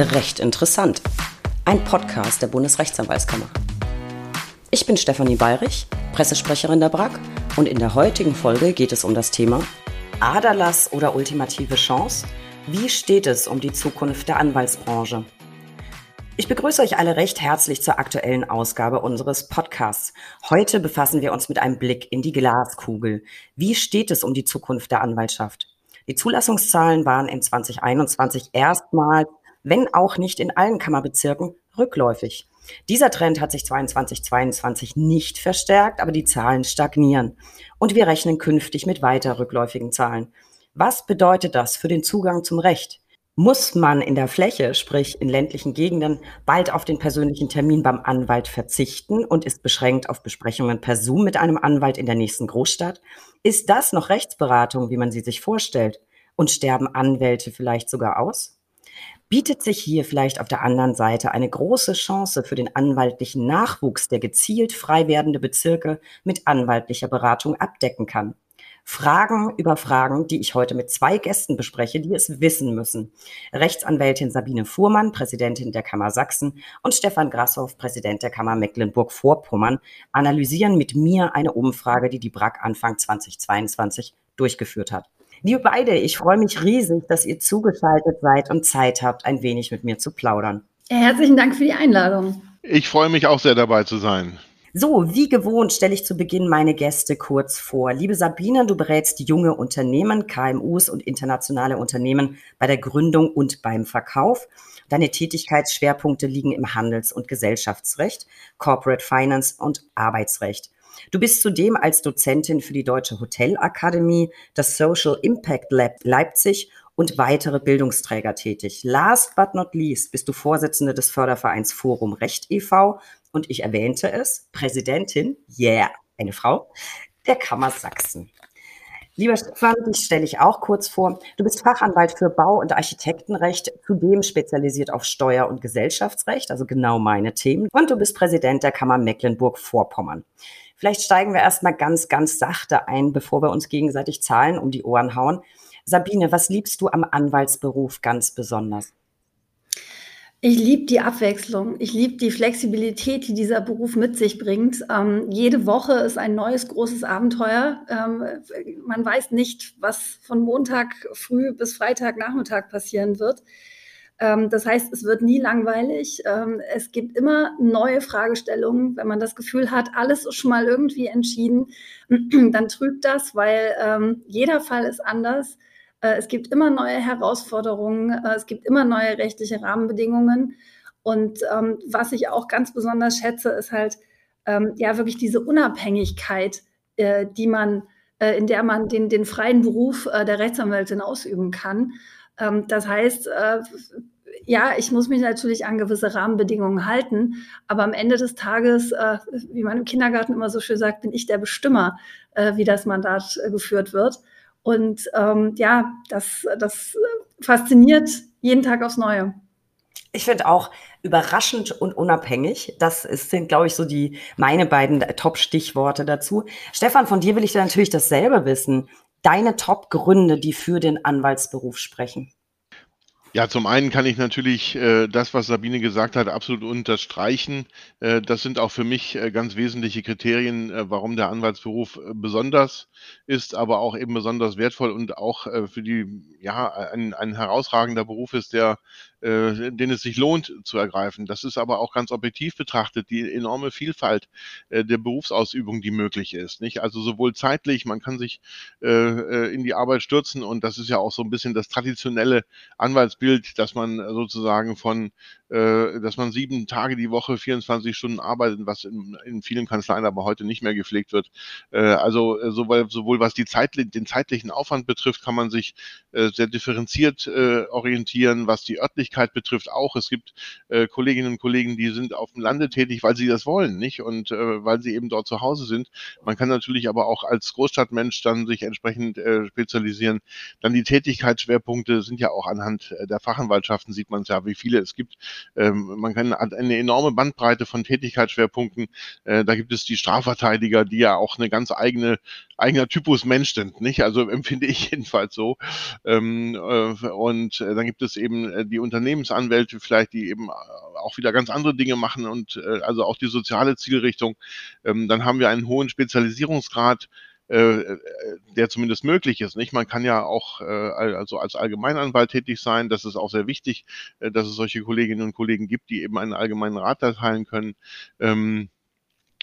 Recht interessant. Ein Podcast der Bundesrechtsanwaltskammer. Ich bin Stefanie Bayrich, Pressesprecherin der BRAG und in der heutigen Folge geht es um das Thema Aderlass oder ultimative Chance? Wie steht es um die Zukunft der Anwaltsbranche? Ich begrüße euch alle recht herzlich zur aktuellen Ausgabe unseres Podcasts. Heute befassen wir uns mit einem Blick in die Glaskugel. Wie steht es um die Zukunft der Anwaltschaft? Die Zulassungszahlen waren in 2021 erstmals wenn auch nicht in allen Kammerbezirken, rückläufig. Dieser Trend hat sich 2022 nicht verstärkt, aber die Zahlen stagnieren. Und wir rechnen künftig mit weiter rückläufigen Zahlen. Was bedeutet das für den Zugang zum Recht? Muss man in der Fläche, sprich in ländlichen Gegenden, bald auf den persönlichen Termin beim Anwalt verzichten und ist beschränkt auf Besprechungen per Zoom mit einem Anwalt in der nächsten Großstadt? Ist das noch Rechtsberatung, wie man sie sich vorstellt? Und sterben Anwälte vielleicht sogar aus? Bietet sich hier vielleicht auf der anderen Seite eine große Chance für den anwaltlichen Nachwuchs, der gezielt frei werdende Bezirke mit anwaltlicher Beratung abdecken kann. Fragen über Fragen, die ich heute mit zwei Gästen bespreche, die es wissen müssen. Rechtsanwältin Sabine Fuhrmann, Präsidentin der Kammer Sachsen und Stefan Grashoff, Präsident der Kammer Mecklenburg-Vorpommern, analysieren mit mir eine Umfrage, die die BRAC Anfang 2022 durchgeführt hat. Liebe beide, ich freue mich riesig, dass ihr zugeschaltet seid und Zeit habt, ein wenig mit mir zu plaudern. Herzlichen Dank für die Einladung. Ich freue mich auch sehr dabei zu sein. So, wie gewohnt stelle ich zu Beginn meine Gäste kurz vor. Liebe Sabine, du berätst junge Unternehmen, KMUs und internationale Unternehmen bei der Gründung und beim Verkauf. Deine Tätigkeitsschwerpunkte liegen im Handels- und Gesellschaftsrecht, Corporate Finance und Arbeitsrecht. Du bist zudem als Dozentin für die Deutsche Hotelakademie, das Social Impact Lab Leipzig und weitere Bildungsträger tätig. Last but not least bist du Vorsitzende des Fördervereins Forum Recht e.V. und ich erwähnte es, Präsidentin, yeah, eine Frau, der Kammer Sachsen. Lieber Stefan, dich stelle ich auch kurz vor. Du bist Fachanwalt für Bau- und Architektenrecht, zudem spezialisiert auf Steuer- und Gesellschaftsrecht, also genau meine Themen. Und du bist Präsident der Kammer Mecklenburg-Vorpommern. Vielleicht steigen wir erstmal ganz, ganz sachte ein, bevor wir uns gegenseitig Zahlen um die Ohren hauen. Sabine, was liebst du am Anwaltsberuf ganz besonders? Ich liebe die Abwechslung. Ich liebe die Flexibilität, die dieser Beruf mit sich bringt. Ähm, jede Woche ist ein neues großes Abenteuer. Ähm, man weiß nicht, was von Montag früh bis Freitag Nachmittag passieren wird. Ähm, das heißt, es wird nie langweilig. Ähm, es gibt immer neue Fragestellungen. Wenn man das Gefühl hat, alles ist schon mal irgendwie entschieden, dann trügt das, weil ähm, jeder Fall ist anders. Äh, es gibt immer neue Herausforderungen. Äh, es gibt immer neue rechtliche Rahmenbedingungen. Und was ich auch ganz besonders schätze, ist halt ja wirklich diese Unabhängigkeit, äh, die man, in der man den, den freien Beruf der Rechtsanwältin ausüben kann. Ähm, das heißt, äh, ja, ich muss mich natürlich an gewisse Rahmenbedingungen halten, aber am Ende des Tages, äh, wie man im Kindergarten immer so schön sagt, bin ich der Bestimmer, äh, wie das Mandat geführt wird. Und ähm, ja, das, das fasziniert jeden Tag aufs Neue. Ich finde auch überraschend und unabhängig. Das ist, sind, glaube ich, so die meine beiden Top-Stichworte dazu. Stefan, von dir will ich natürlich dasselbe wissen deine Top-Gründe, die für den Anwaltsberuf sprechen? Ja, zum einen kann ich natürlich äh, das, was Sabine gesagt hat, absolut unterstreichen. Äh, das sind auch für mich äh, ganz wesentliche Kriterien, äh, warum der Anwaltsberuf äh, besonders ist, aber auch eben besonders wertvoll und auch äh, für die, ja, ein, ein herausragender Beruf ist, der äh, den es sich lohnt zu ergreifen. Das ist aber auch ganz objektiv betrachtet die enorme Vielfalt äh, der Berufsausübung, die möglich ist. Nicht? Also sowohl zeitlich, man kann sich äh, äh, in die Arbeit stürzen und das ist ja auch so ein bisschen das traditionelle Anwaltsbild, dass man sozusagen von dass man sieben Tage die Woche 24 Stunden arbeitet, was in, in vielen Kanzleien aber heute nicht mehr gepflegt wird. Äh, also äh, sowohl, sowohl was Zeit, den zeitlichen Aufwand betrifft, kann man sich äh, sehr differenziert äh, orientieren, was die Örtlichkeit betrifft auch. Es gibt äh, Kolleginnen und Kollegen, die sind auf dem Lande tätig, weil sie das wollen, nicht? Und äh, weil sie eben dort zu Hause sind. Man kann natürlich aber auch als Großstadtmensch dann sich entsprechend äh, spezialisieren. Dann die Tätigkeitsschwerpunkte sind ja auch anhand der Fachanwaltschaften, sieht man es ja, wie viele es gibt man kann eine enorme Bandbreite von Tätigkeitsschwerpunkten. Äh, da gibt es die Strafverteidiger, die ja auch eine ganz eigene eigener Typus Mensch sind, nicht? Also empfinde ich jedenfalls so. Ähm, äh, und äh, dann gibt es eben die Unternehmensanwälte vielleicht, die eben auch wieder ganz andere Dinge machen und also auch die soziale Zielrichtung. Ähm, dann haben wir einen hohen Spezialisierungsgrad der zumindest möglich ist. Nicht? Man kann ja auch also als Allgemeinanwalt tätig sein. Das ist auch sehr wichtig, dass es solche Kolleginnen und Kollegen gibt, die eben einen allgemeinen Rat erteilen können. Ähm,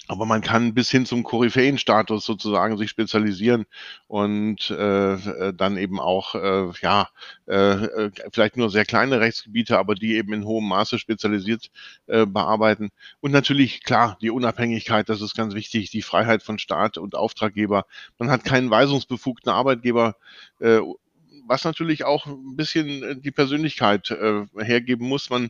aber man kann bis hin zum Koryphäenstatus sozusagen sich spezialisieren und äh, dann eben auch äh, ja äh, vielleicht nur sehr kleine Rechtsgebiete, aber die eben in hohem Maße spezialisiert äh, bearbeiten. Und natürlich klar die Unabhängigkeit, das ist ganz wichtig, die Freiheit von Staat und Auftraggeber. Man hat keinen weisungsbefugten Arbeitgeber äh, was natürlich auch ein bisschen äh, die Persönlichkeit äh, hergeben muss. Man,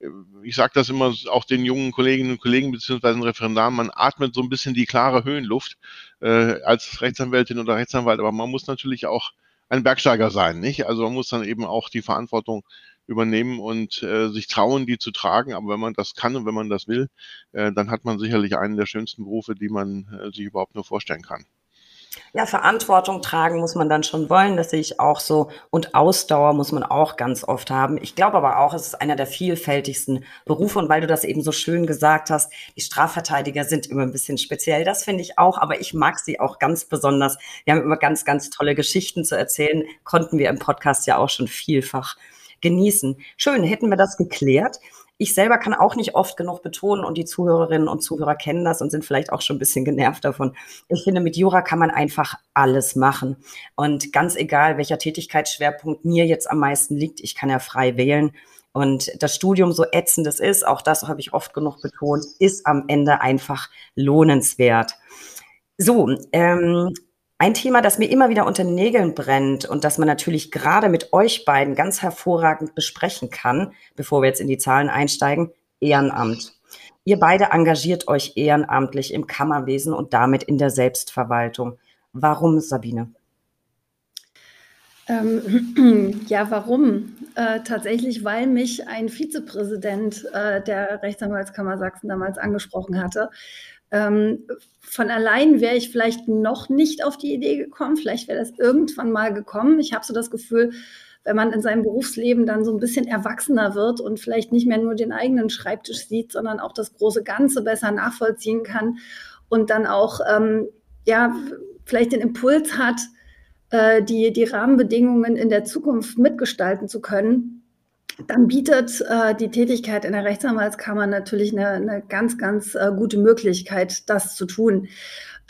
äh, ich sage das immer auch den jungen Kolleginnen und Kollegen beziehungsweise Referendaren, man atmet so ein bisschen die klare Höhenluft äh, als Rechtsanwältin oder Rechtsanwalt, aber man muss natürlich auch ein Bergsteiger sein, nicht? Also man muss dann eben auch die Verantwortung übernehmen und äh, sich trauen, die zu tragen. Aber wenn man das kann und wenn man das will, äh, dann hat man sicherlich einen der schönsten Berufe, die man äh, sich überhaupt nur vorstellen kann. Ja, Verantwortung tragen muss man dann schon wollen, das sehe ich auch so. Und Ausdauer muss man auch ganz oft haben. Ich glaube aber auch, es ist einer der vielfältigsten Berufe. Und weil du das eben so schön gesagt hast, die Strafverteidiger sind immer ein bisschen speziell. Das finde ich auch, aber ich mag sie auch ganz besonders. Wir haben immer ganz, ganz tolle Geschichten zu erzählen. Konnten wir im Podcast ja auch schon vielfach genießen. Schön, hätten wir das geklärt. Ich selber kann auch nicht oft genug betonen und die Zuhörerinnen und Zuhörer kennen das und sind vielleicht auch schon ein bisschen genervt davon. Ich finde, mit Jura kann man einfach alles machen. Und ganz egal, welcher Tätigkeitsschwerpunkt mir jetzt am meisten liegt, ich kann ja frei wählen. Und das Studium, so ätzend es ist, auch das habe ich oft genug betont, ist am Ende einfach lohnenswert. So, ähm, ein Thema, das mir immer wieder unter den Nägeln brennt und das man natürlich gerade mit euch beiden ganz hervorragend besprechen kann, bevor wir jetzt in die Zahlen einsteigen, Ehrenamt. Ihr beide engagiert euch ehrenamtlich im Kammerwesen und damit in der Selbstverwaltung. Warum, Sabine? Ähm, ja, warum? Äh, tatsächlich, weil mich ein Vizepräsident äh, der Rechtsanwaltskammer Sachsen damals angesprochen hatte, ähm, von allein wäre ich vielleicht noch nicht auf die Idee gekommen. Vielleicht wäre das irgendwann mal gekommen. Ich habe so das Gefühl, wenn man in seinem Berufsleben dann so ein bisschen erwachsener wird und vielleicht nicht mehr nur den eigenen Schreibtisch sieht, sondern auch das große Ganze besser nachvollziehen kann und dann auch ähm, ja vielleicht den Impuls hat, äh, die, die Rahmenbedingungen in der Zukunft mitgestalten zu können, dann bietet äh, die Tätigkeit in der Rechtsanwaltskammer natürlich eine, eine ganz, ganz äh, gute Möglichkeit, das zu tun.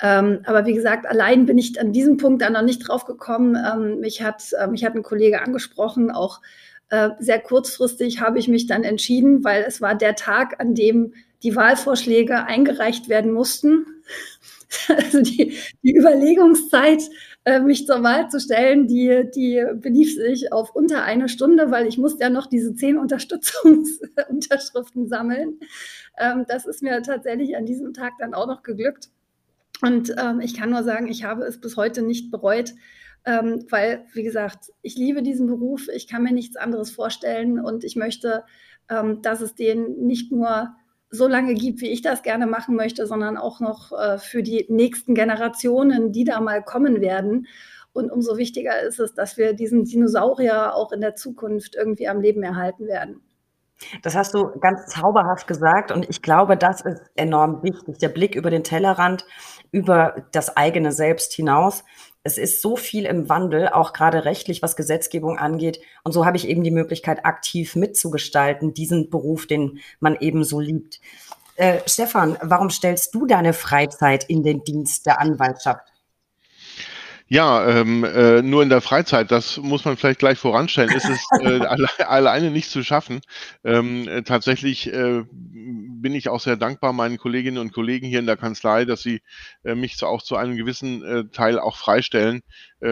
Ähm, aber wie gesagt, allein bin ich an diesem Punkt dann noch nicht drauf gekommen. Ähm, mich, hat, äh, mich hat ein Kollege angesprochen, auch äh, sehr kurzfristig habe ich mich dann entschieden, weil es war der Tag, an dem die Wahlvorschläge eingereicht werden mussten. Also die, die Überlegungszeit äh, mich zur Wahl zu stellen, die, die belief sich auf unter eine Stunde, weil ich musste ja noch diese zehn Unterstützungsunterschriften sammeln. Ähm, das ist mir tatsächlich an diesem Tag dann auch noch geglückt. Und ähm, ich kann nur sagen, ich habe es bis heute nicht bereut, ähm, weil, wie gesagt, ich liebe diesen Beruf, ich kann mir nichts anderes vorstellen und ich möchte, ähm, dass es den nicht nur so lange gibt, wie ich das gerne machen möchte, sondern auch noch äh, für die nächsten Generationen, die da mal kommen werden. Und umso wichtiger ist es, dass wir diesen Dinosaurier auch in der Zukunft irgendwie am Leben erhalten werden. Das hast du ganz zauberhaft gesagt und ich glaube, das ist enorm wichtig. Der Blick über den Tellerrand, über das eigene Selbst hinaus es ist so viel im Wandel, auch gerade rechtlich, was Gesetzgebung angeht. Und so habe ich eben die Möglichkeit, aktiv mitzugestalten, diesen Beruf, den man eben so liebt. Äh, Stefan, warum stellst du deine Freizeit in den Dienst der Anwaltschaft? Ja, ähm, äh, nur in der Freizeit, das muss man vielleicht gleich voranstellen, ist es äh, alle, alleine nicht zu schaffen. Ähm, äh, tatsächlich äh, bin ich auch sehr dankbar meinen Kolleginnen und Kollegen hier in der Kanzlei, dass sie äh, mich zu, auch zu einem gewissen äh, Teil auch freistellen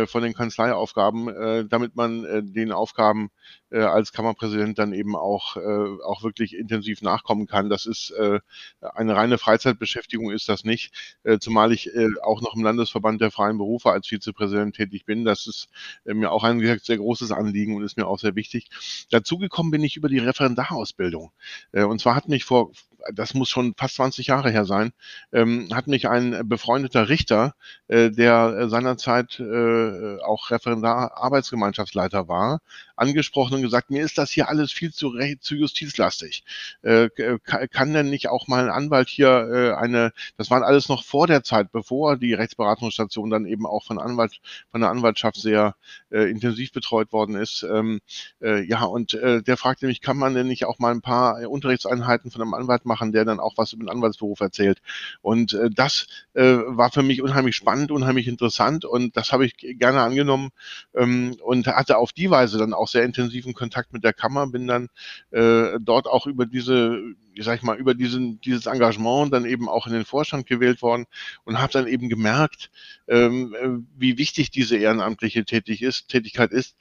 von den Kanzleiaufgaben, äh, damit man äh, den Aufgaben äh, als Kammerpräsident dann eben auch, äh, auch wirklich intensiv nachkommen kann. Das ist äh, eine reine Freizeitbeschäftigung ist das nicht, äh, zumal ich äh, auch noch im Landesverband der freien Berufe als Vizepräsident tätig bin. Das ist äh, mir auch ein sehr großes Anliegen und ist mir auch sehr wichtig. Dazugekommen bin ich über die Referendarausbildung. Äh, und zwar hat mich vor das muss schon fast 20 Jahre her sein, ähm, hat mich ein befreundeter Richter, äh, der seinerzeit äh, auch Referendar Arbeitsgemeinschaftsleiter war, angesprochen und gesagt, mir ist das hier alles viel zu, zu justizlastig. Äh, kann denn nicht auch mal ein Anwalt hier äh, eine, das waren alles noch vor der Zeit, bevor die Rechtsberatungsstation dann eben auch von Anwalt, von der Anwaltschaft sehr äh, intensiv betreut worden ist. Ähm, äh, ja, und äh, der fragte mich, kann man denn nicht auch mal ein paar Unterrichtseinheiten von einem Anwalt machen, der dann auch was über den Anwaltsberuf erzählt? Und äh, das äh, war für mich unheimlich spannend, unheimlich interessant und das habe ich gerne angenommen ähm, und hatte auf die Weise dann auch auch sehr intensiven Kontakt mit der Kammer, bin dann äh, dort auch über diese, sag ich mal, über diesen, dieses Engagement dann eben auch in den Vorstand gewählt worden und habe dann eben gemerkt, ähm, äh, wie wichtig diese ehrenamtliche Tätig ist, Tätigkeit ist,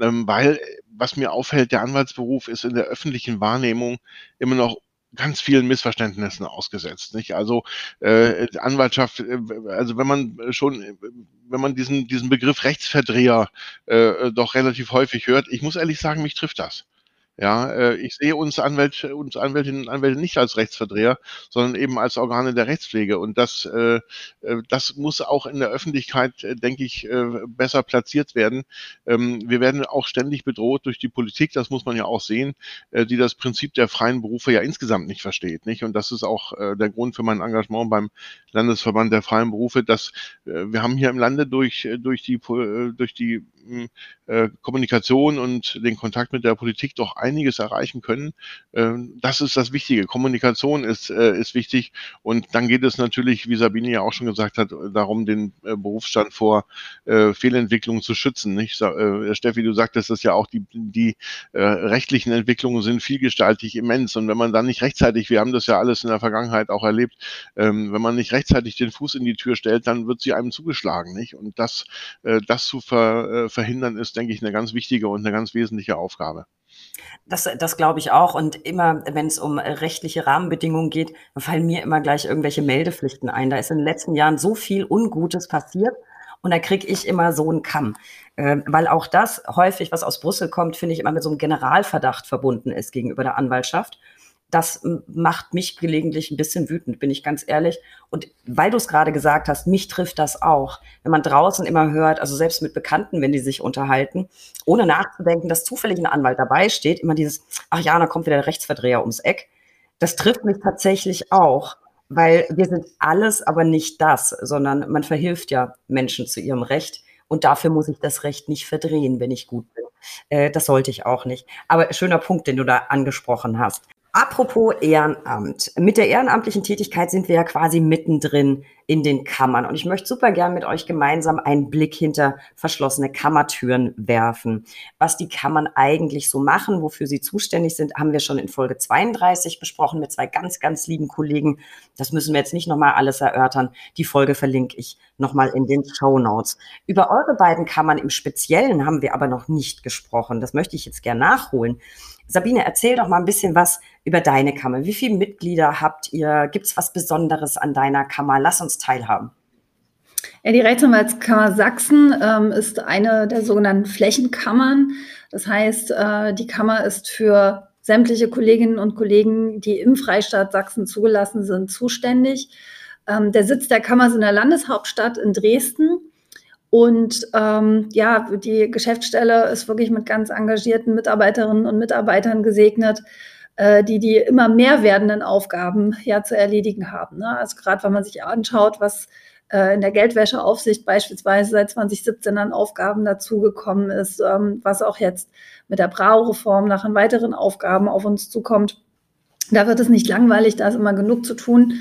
ähm, weil was mir auffällt, der Anwaltsberuf ist in der öffentlichen Wahrnehmung immer noch ganz vielen Missverständnissen ausgesetzt. Nicht? Also äh, Anwaltschaft, äh, also wenn man schon, wenn man diesen, diesen Begriff Rechtsverdreher äh, doch relativ häufig hört, ich muss ehrlich sagen, mich trifft das. Ja, äh, ich sehe uns Anwälte, uns Anwältinnen und Anwälte nicht als Rechtsverdreher, sondern eben als Organe der Rechtspflege. Und das, äh, äh das muss auch in der Öffentlichkeit, äh, denke ich, äh, besser platziert werden. Ähm, wir werden auch ständig bedroht durch die Politik, das muss man ja auch sehen, die das Prinzip der freien Berufe ja insgesamt nicht versteht. Nicht? Und das ist auch der Grund für mein Engagement beim Landesverband der freien Berufe, dass wir haben hier im Lande durch, durch die, durch die äh, Kommunikation und den Kontakt mit der Politik doch einiges erreichen können. Ähm, das ist das Wichtige. Kommunikation ist, äh, ist wichtig. Und dann geht es natürlich, wie Sabine ja auch schon gesagt hat, darum, den äh, Berufsstand vor äh, Fehlentwicklungen zu schützen. Nicht? Steffi, du sagtest das ja auch, die, die rechtlichen Entwicklungen sind vielgestaltig immens. Und wenn man dann nicht rechtzeitig, wir haben das ja alles in der Vergangenheit auch erlebt, ähm, wenn man nicht rechtzeitig den Fuß in die Tür stellt, dann wird sie einem zugeschlagen. Nicht? Und das, das zu ver, verhindern, ist, denke ich, eine ganz wichtige und eine ganz wesentliche Aufgabe. Das, das glaube ich auch. Und immer, wenn es um rechtliche Rahmenbedingungen geht, fallen mir immer gleich irgendwelche Meldepflichten ein. Da ist in den letzten Jahren so viel Ungutes passiert. Und da kriege ich immer so einen Kamm. Äh, weil auch das häufig, was aus Brüssel kommt, finde ich immer mit so einem Generalverdacht verbunden ist gegenüber der Anwaltschaft das macht mich gelegentlich ein bisschen wütend, bin ich ganz ehrlich. Und weil du es gerade gesagt hast, mich trifft das auch. Wenn man draußen immer hört, also selbst mit Bekannten, wenn die sich unterhalten, ohne nachzudenken, dass zufällig ein Anwalt dabei steht, immer dieses, ach ja, da kommt wieder der Rechtsverdreher ums Eck. Das trifft mich tatsächlich auch, weil wir sind alles, aber nicht das, sondern man verhilft ja Menschen zu ihrem Recht. Und dafür muss ich das Recht nicht verdrehen, wenn ich gut bin. Äh, das sollte ich auch nicht. Aber schöner Punkt, den du da angesprochen hast. Apropos Ehrenamt. Mit der ehrenamtlichen Tätigkeit sind wir ja quasi mittendrin in den Kammern. Und ich möchte super gern mit euch gemeinsam einen Blick hinter verschlossene Kammertüren werfen. Was die Kammern eigentlich so machen, wofür sie zuständig sind, haben wir schon in Folge 32 besprochen mit zwei ganz, ganz lieben Kollegen. Das müssen wir jetzt nicht nochmal alles erörtern. Die Folge verlinke ich nochmal in den Show Notes. Über eure beiden Kammern im Speziellen haben wir aber noch nicht gesprochen. Das möchte ich jetzt gern nachholen. Sabine, erzähl doch mal ein bisschen was über deine Kammer. Wie viele Mitglieder habt ihr? Gibt es was Besonderes an deiner Kammer? Lass uns teilhaben. Ja, die Rechtsanwaltskammer Sachsen ähm, ist eine der sogenannten Flächenkammern. Das heißt, äh, die Kammer ist für sämtliche Kolleginnen und Kollegen, die im Freistaat Sachsen zugelassen sind, zuständig. Ähm, der Sitz der Kammer ist in der Landeshauptstadt in Dresden. Und ähm, ja, die Geschäftsstelle ist wirklich mit ganz engagierten Mitarbeiterinnen und Mitarbeitern gesegnet, äh, die die immer mehr werdenden Aufgaben ja zu erledigen haben. Ne? Also gerade wenn man sich anschaut, was äh, in der Geldwäscheaufsicht beispielsweise seit 2017 an Aufgaben dazugekommen ist, ähm, was auch jetzt mit der Brau-Reform nach an weiteren Aufgaben auf uns zukommt. Da wird es nicht langweilig, da ist immer genug zu tun.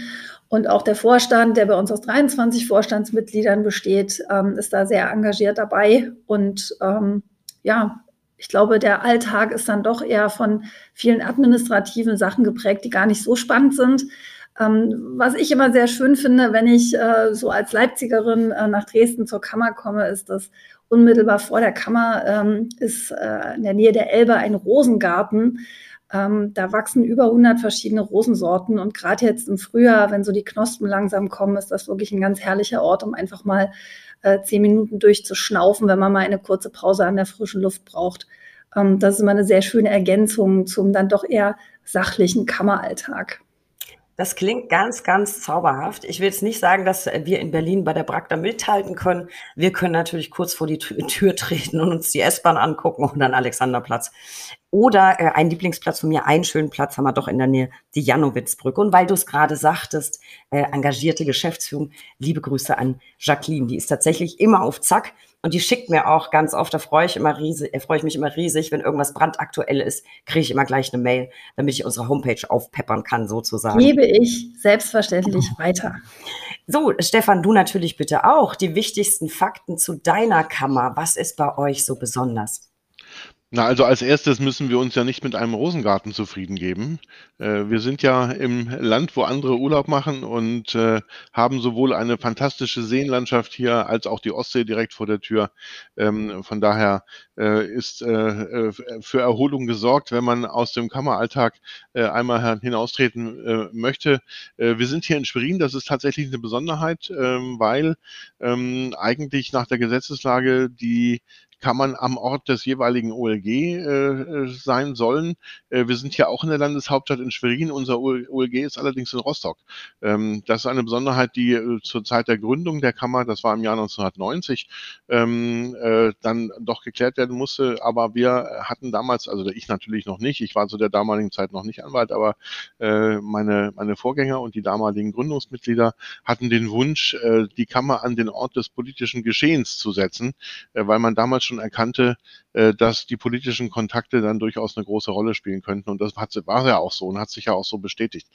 Und auch der Vorstand, der bei uns aus 23 Vorstandsmitgliedern besteht, ähm, ist da sehr engagiert dabei und ähm, ja, Ich glaube, der Alltag ist dann doch eher von vielen administrativen Sachen geprägt, die gar nicht so spannend sind. Ähm, was ich immer sehr schön finde, wenn ich äh, so als Leipzigerin äh, nach Dresden zur Kammer komme, ist, dass unmittelbar vor der Kammer ähm, ist äh, in der Nähe der Elbe ein Rosengarten. Ähm, da wachsen über 100 verschiedene Rosensorten und gerade jetzt im Frühjahr, wenn so die Knospen langsam kommen, ist das wirklich ein ganz herrlicher Ort, um einfach mal äh, zehn Minuten durchzuschnaufen, wenn man mal eine kurze Pause an der frischen Luft braucht. Ähm, das ist immer eine sehr schöne Ergänzung zum dann doch eher sachlichen Kammeralltag. Das klingt ganz, ganz zauberhaft. Ich will jetzt nicht sagen, dass wir in Berlin bei der Bragda mithalten können. Wir können natürlich kurz vor die Tür treten und uns die S-Bahn angucken und dann Alexanderplatz. Oder äh, ein Lieblingsplatz von mir, einen schönen Platz haben wir doch in der Nähe, die Janowitzbrücke. Und weil du es gerade sagtest, äh, engagierte Geschäftsführung, liebe Grüße an Jacqueline. Die ist tatsächlich immer auf Zack. Und die schickt mir auch ganz oft, da freue ich immer riesig, äh, freue ich mich immer riesig, wenn irgendwas brandaktuell ist, kriege ich immer gleich eine Mail, damit ich unsere Homepage aufpeppern kann, sozusagen. Gebe ich selbstverständlich weiter. So, Stefan, du natürlich bitte auch. Die wichtigsten Fakten zu deiner Kammer. Was ist bei euch so besonders? Na, also als erstes müssen wir uns ja nicht mit einem Rosengarten zufrieden geben. Äh, wir sind ja im Land, wo andere Urlaub machen und äh, haben sowohl eine fantastische Seenlandschaft hier als auch die Ostsee direkt vor der Tür. Ähm, von daher äh, ist äh, äh, für Erholung gesorgt, wenn man aus dem Kammeralltag äh, einmal hinaustreten möchte. wir sind hier in Schwerin, das ist tatsächlich eine Besonderheit, ähm, weil ähm, eigentlich nach der Gesetzeslage die kann man am Ort des jeweiligen OLG äh, äh, sein sollen. Äh, wir sind hier auch in der Landeshauptstadt in Schwerin. Unser OLG ist allerdings in Rostock. Ähm, das ist eine Besonderheit, die äh, zur Zeit der Gründung der Kammer, das war im Jahr 1990, ähm, äh, dann doch geklärt werden musste. Aber wir hatten damals, also ich natürlich noch nicht, ich war zu der damaligen Zeit noch nicht Anwalt, aber äh, meine, meine Vorgänger und die damaligen Gründungsmitglieder hatten den Wunsch, äh, die Kammer an den Ort des politischen Geschehens zu setzen, äh, weil man damals schon erkannte, dass die politischen Kontakte dann durchaus eine große Rolle spielen könnten. Und das hat, war ja auch so und hat sich ja auch so bestätigt.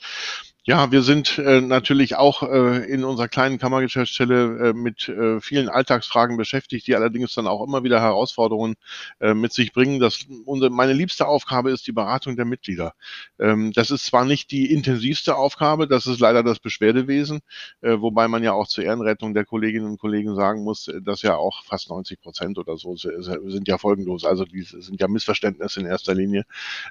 Ja, wir sind äh, natürlich auch äh, in unserer kleinen Kammergeschäftsstelle äh, mit äh, vielen Alltagsfragen beschäftigt, die allerdings dann auch immer wieder Herausforderungen äh, mit sich bringen. Das, unsere, meine liebste Aufgabe ist die Beratung der Mitglieder. Ähm, das ist zwar nicht die intensivste Aufgabe, das ist leider das Beschwerdewesen, äh, wobei man ja auch zur Ehrenrettung der Kolleginnen und Kollegen sagen muss, dass ja auch fast 90 Prozent oder so sind ja folgenlos. Also die sind ja Missverständnisse in erster Linie.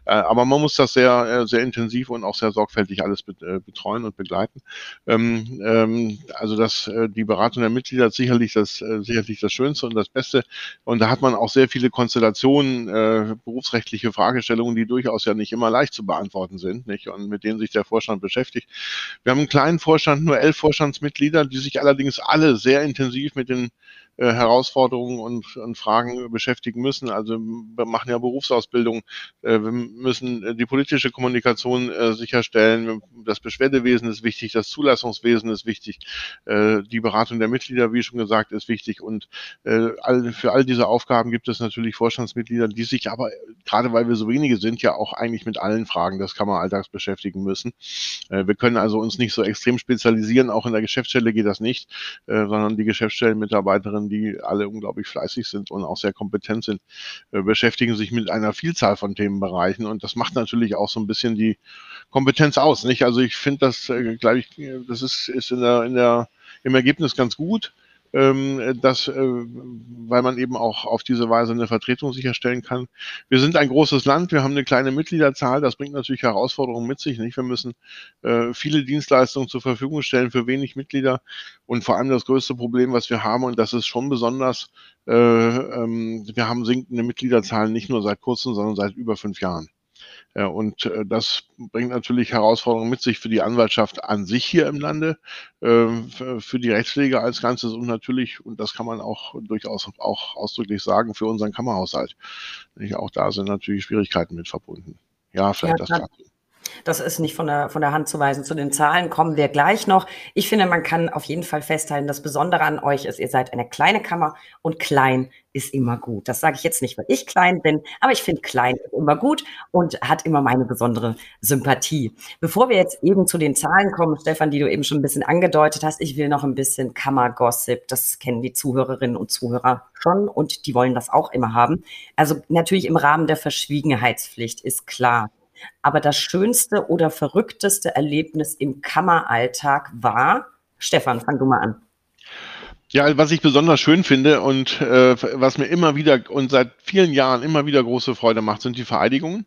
Äh, aber man muss das sehr, äh, sehr intensiv und auch sehr sorgfältig alles äh, betreuen und begleiten. Ähm, ähm, also das, die Beratung der Mitglieder ist sicherlich das, sicherlich das Schönste und das Beste. Und da hat man auch sehr viele Konstellationen, berufsrechtliche Fragestellungen, die durchaus ja nicht immer leicht zu beantworten sind, nicht? Und mit denen sich der Vorstand beschäftigt. Wir haben einen kleinen Vorstand, nur elf Vorstandsmitglieder, die sich allerdings alle sehr intensiv mit den äh, Herausforderungen und, und, Fragen beschäftigen müssen. Also wir machen ja Berufsausbildung, äh, wir müssen äh, die politische Kommunikation äh, sicherstellen, das Beschwerdewesen ist wichtig, das Zulassungswesen ist wichtig, die Beratung der Mitglieder, wie schon gesagt, ist wichtig und für all diese Aufgaben gibt es natürlich Vorstandsmitglieder, die sich aber, gerade weil wir so wenige sind, ja auch eigentlich mit allen Fragen des Kammeralltags beschäftigen müssen. wir können also uns nicht so extrem spezialisieren, auch in der Geschäftsstelle geht das nicht, sondern die Geschäftsstellenmitarbeiterinnen Mitarbeitern, die alle unglaublich fleißig sind und auch sehr kompetent sind, äh, beschäftigen sich mit einer Vielzahl von Themenbereichen und das macht natürlich auch so ein bisschen die Kompetenz aus, nicht? Also ich finde das, äh, glaube ich, das ist, ist in der, in der, im Ergebnis ganz gut ähm, das, äh, weil man eben auch auf diese Weise eine Vertretung sicherstellen kann. Wir sind ein großes Land, wir haben eine kleine Mitgliederzahl, das bringt natürlich Herausforderungen mit sich. Nicht? Wir müssen äh, viele Dienstleistungen zur Verfügung stellen für wenig Mitglieder und vor allem das größte Problem, was wir haben, und das ist schon besonders, äh, ähm, wir haben sinkende Mitgliederzahlen nicht nur seit kurzem, sondern seit über fünf Jahren. Ja, und äh, das bringt natürlich Herausforderungen mit sich für die Anwaltschaft an sich hier im Lande, äh, für die Rechtspflege als Ganzes und natürlich, und das kann man auch durchaus auch ausdrücklich sagen, für unseren Kammerhaushalt. Auch da sind natürlich Schwierigkeiten mit verbunden. Ja, vielleicht ja, das dazu. Das ist nicht von der, von der Hand zu weisen. Zu den Zahlen kommen wir gleich noch. Ich finde, man kann auf jeden Fall festhalten, das Besondere an euch ist, ihr seid eine kleine Kammer und klein ist immer gut. Das sage ich jetzt nicht, weil ich klein bin, aber ich finde klein ist immer gut und hat immer meine besondere Sympathie. Bevor wir jetzt eben zu den Zahlen kommen, Stefan, die du eben schon ein bisschen angedeutet hast, ich will noch ein bisschen Kammergossip. Das kennen die Zuhörerinnen und Zuhörer schon und die wollen das auch immer haben. Also natürlich im Rahmen der Verschwiegenheitspflicht ist klar. Aber das schönste oder verrückteste Erlebnis im Kammeralltag war, Stefan, fang du mal an. Ja, was ich besonders schön finde und äh, was mir immer wieder und seit vielen Jahren immer wieder große Freude macht, sind die Vereidigungen.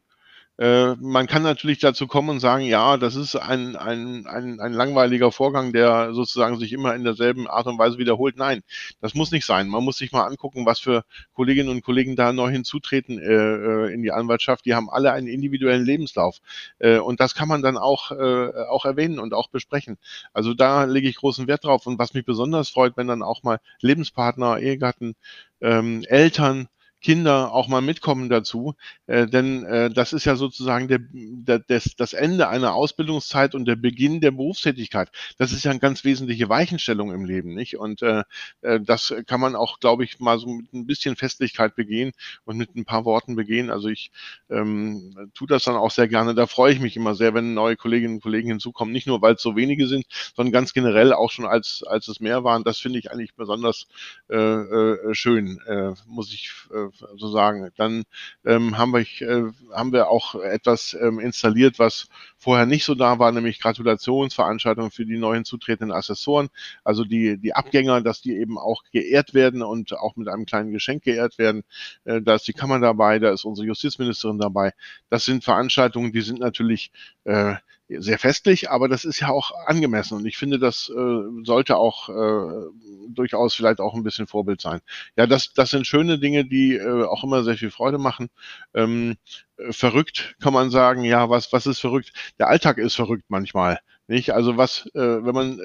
Äh, man kann natürlich dazu kommen und sagen, ja, das ist ein, ein, ein, ein langweiliger Vorgang, der sozusagen sich immer in derselben Art und Weise wiederholt. Nein, das muss nicht sein. Man muss sich mal angucken, was für Kolleginnen und Kollegen da neu hinzutreten äh, äh in die Anwaltschaft. Die haben alle einen individuellen Lebenslauf. Äh, und das kann man dann auch, äh, auch erwähnen und auch besprechen. Also da lege ich großen Wert drauf. Und was mich besonders freut, wenn dann auch mal Lebenspartner, Ehegatten, ähm, Eltern, Kinder auch mal mitkommen dazu, äh, denn äh, das ist ja sozusagen der, der, das, das Ende einer Ausbildungszeit und der Beginn der Berufstätigkeit. Das ist ja eine ganz wesentliche Weichenstellung im Leben, nicht? Und äh, äh, das kann man auch, glaube ich, mal so mit ein bisschen Festlichkeit begehen und mit ein paar Worten begehen. Also ich ähm, tue das dann auch sehr gerne. Da freue ich mich immer sehr, wenn neue Kolleginnen und Kollegen hinzukommen. Nicht nur, weil es so wenige sind, sondern ganz generell auch schon als, als es mehr waren. Das finde ich eigentlich besonders äh, äh, schön, äh, muss ich äh, so sagen. Dann ähm, haben, wir, äh, haben wir auch etwas ähm, installiert, was vorher nicht so da war, nämlich Gratulationsveranstaltungen für die neu hinzutretenden Assessoren, also die, die Abgänger, dass die eben auch geehrt werden und auch mit einem kleinen Geschenk geehrt werden. Äh, da ist die Kammer dabei, da ist unsere Justizministerin dabei. Das sind Veranstaltungen, die sind natürlich äh, sehr festlich, aber das ist ja auch angemessen und ich finde, das äh, sollte auch äh, durchaus vielleicht auch ein bisschen Vorbild sein. Ja, das, das sind schöne Dinge, die äh, auch immer sehr viel Freude machen. Ähm, äh, verrückt kann man sagen, ja, was, was ist verrückt? Der Alltag ist verrückt manchmal. Nicht? Also was, äh, wenn man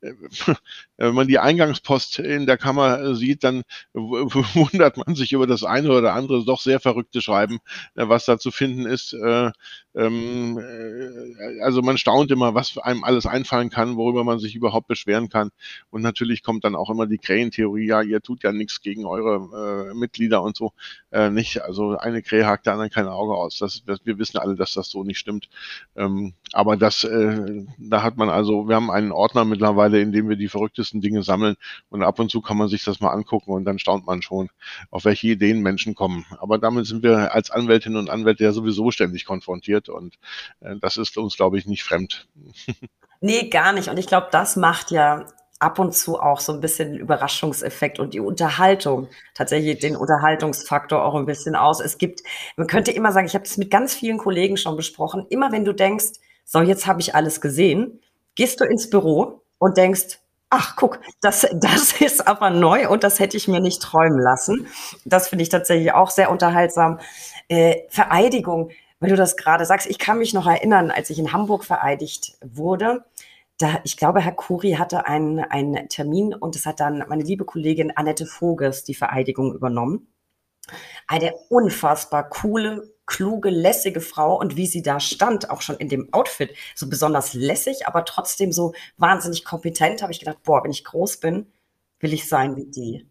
äh, wenn man die Eingangspost in der Kammer äh, sieht, dann wundert man sich über das eine oder andere doch sehr verrückte Schreiben, äh, was da zu finden ist. Äh, ähm, äh, also man staunt immer, was einem alles einfallen kann, worüber man sich überhaupt beschweren kann. Und natürlich kommt dann auch immer die Krähentheorie, ja, ihr tut ja nichts gegen eure äh, Mitglieder und so. Äh, nicht, also eine Krähe hakt der anderen kein Auge aus. Das, das, wir wissen alle, dass das so nicht stimmt. Ähm, aber das, äh, da hat man also, wir haben einen Ordner mittlerweile, in dem wir die verrücktesten Dinge sammeln und ab und zu kann man sich das mal angucken und dann staunt man schon, auf welche Ideen Menschen kommen. Aber damit sind wir als Anwältinnen und Anwälte ja sowieso ständig konfrontiert und äh, das ist uns, glaube ich, nicht fremd. nee, gar nicht. Und ich glaube, das macht ja ab und zu auch so ein bisschen Überraschungseffekt und die Unterhaltung, tatsächlich den Unterhaltungsfaktor auch ein bisschen aus. Es gibt, man könnte immer sagen, ich habe das mit ganz vielen Kollegen schon besprochen, immer wenn du denkst, so jetzt habe ich alles gesehen, gehst du ins Büro und denkst, ach guck, das, das ist aber neu und das hätte ich mir nicht träumen lassen. Das finde ich tatsächlich auch sehr unterhaltsam. Äh, Vereidigung, weil du das gerade sagst. Ich kann mich noch erinnern, als ich in Hamburg vereidigt wurde. Da, ich glaube, Herr Kuri hatte einen, einen Termin und es hat dann meine liebe Kollegin Annette Voges die Vereidigung übernommen. Eine unfassbar coole, kluge, lässige Frau und wie sie da stand, auch schon in dem Outfit, so besonders lässig, aber trotzdem so wahnsinnig kompetent, habe ich gedacht, boah, wenn ich groß bin, will ich sein wie die.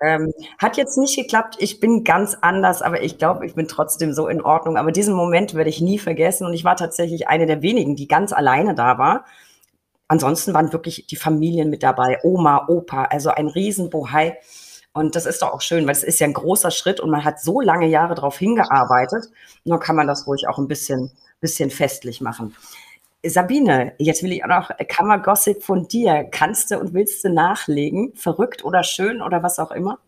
Ähm, hat jetzt nicht geklappt. Ich bin ganz anders, aber ich glaube, ich bin trotzdem so in Ordnung. Aber diesen Moment werde ich nie vergessen. Und ich war tatsächlich eine der wenigen, die ganz alleine da war. Ansonsten waren wirklich die Familien mit dabei, Oma, Opa, also ein Riesenbohai. Und das ist doch auch schön, weil es ist ja ein großer Schritt und man hat so lange Jahre darauf hingearbeitet. Dann kann man das ruhig auch ein bisschen, bisschen festlich machen. Sabine, jetzt will ich auch noch Kammergossip von dir. Kannst du und willst du nachlegen? Verrückt oder schön oder was auch immer?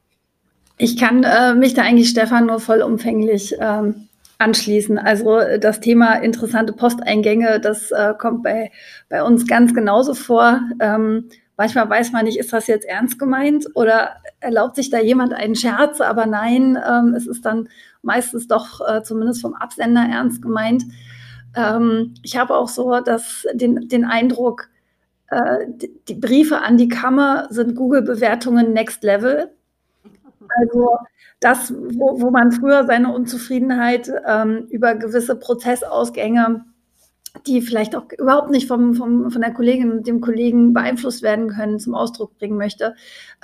Ich kann äh, mich da eigentlich Stefan nur vollumfänglich ähm, anschließen. Also das Thema interessante Posteingänge, das äh, kommt bei, bei uns ganz genauso vor. Ähm, manchmal weiß man nicht, ist das jetzt ernst gemeint oder erlaubt sich da jemand einen Scherz, aber nein, ähm, es ist dann meistens doch äh, zumindest vom Absender ernst gemeint. Ähm, ich habe auch so das, den, den Eindruck, äh, die, die Briefe an die Kammer sind Google-Bewertungen Next Level. Also das, wo, wo man früher seine Unzufriedenheit ähm, über gewisse Prozessausgänge die vielleicht auch überhaupt nicht vom, vom, von der Kollegin und dem Kollegen beeinflusst werden können, zum Ausdruck bringen möchte.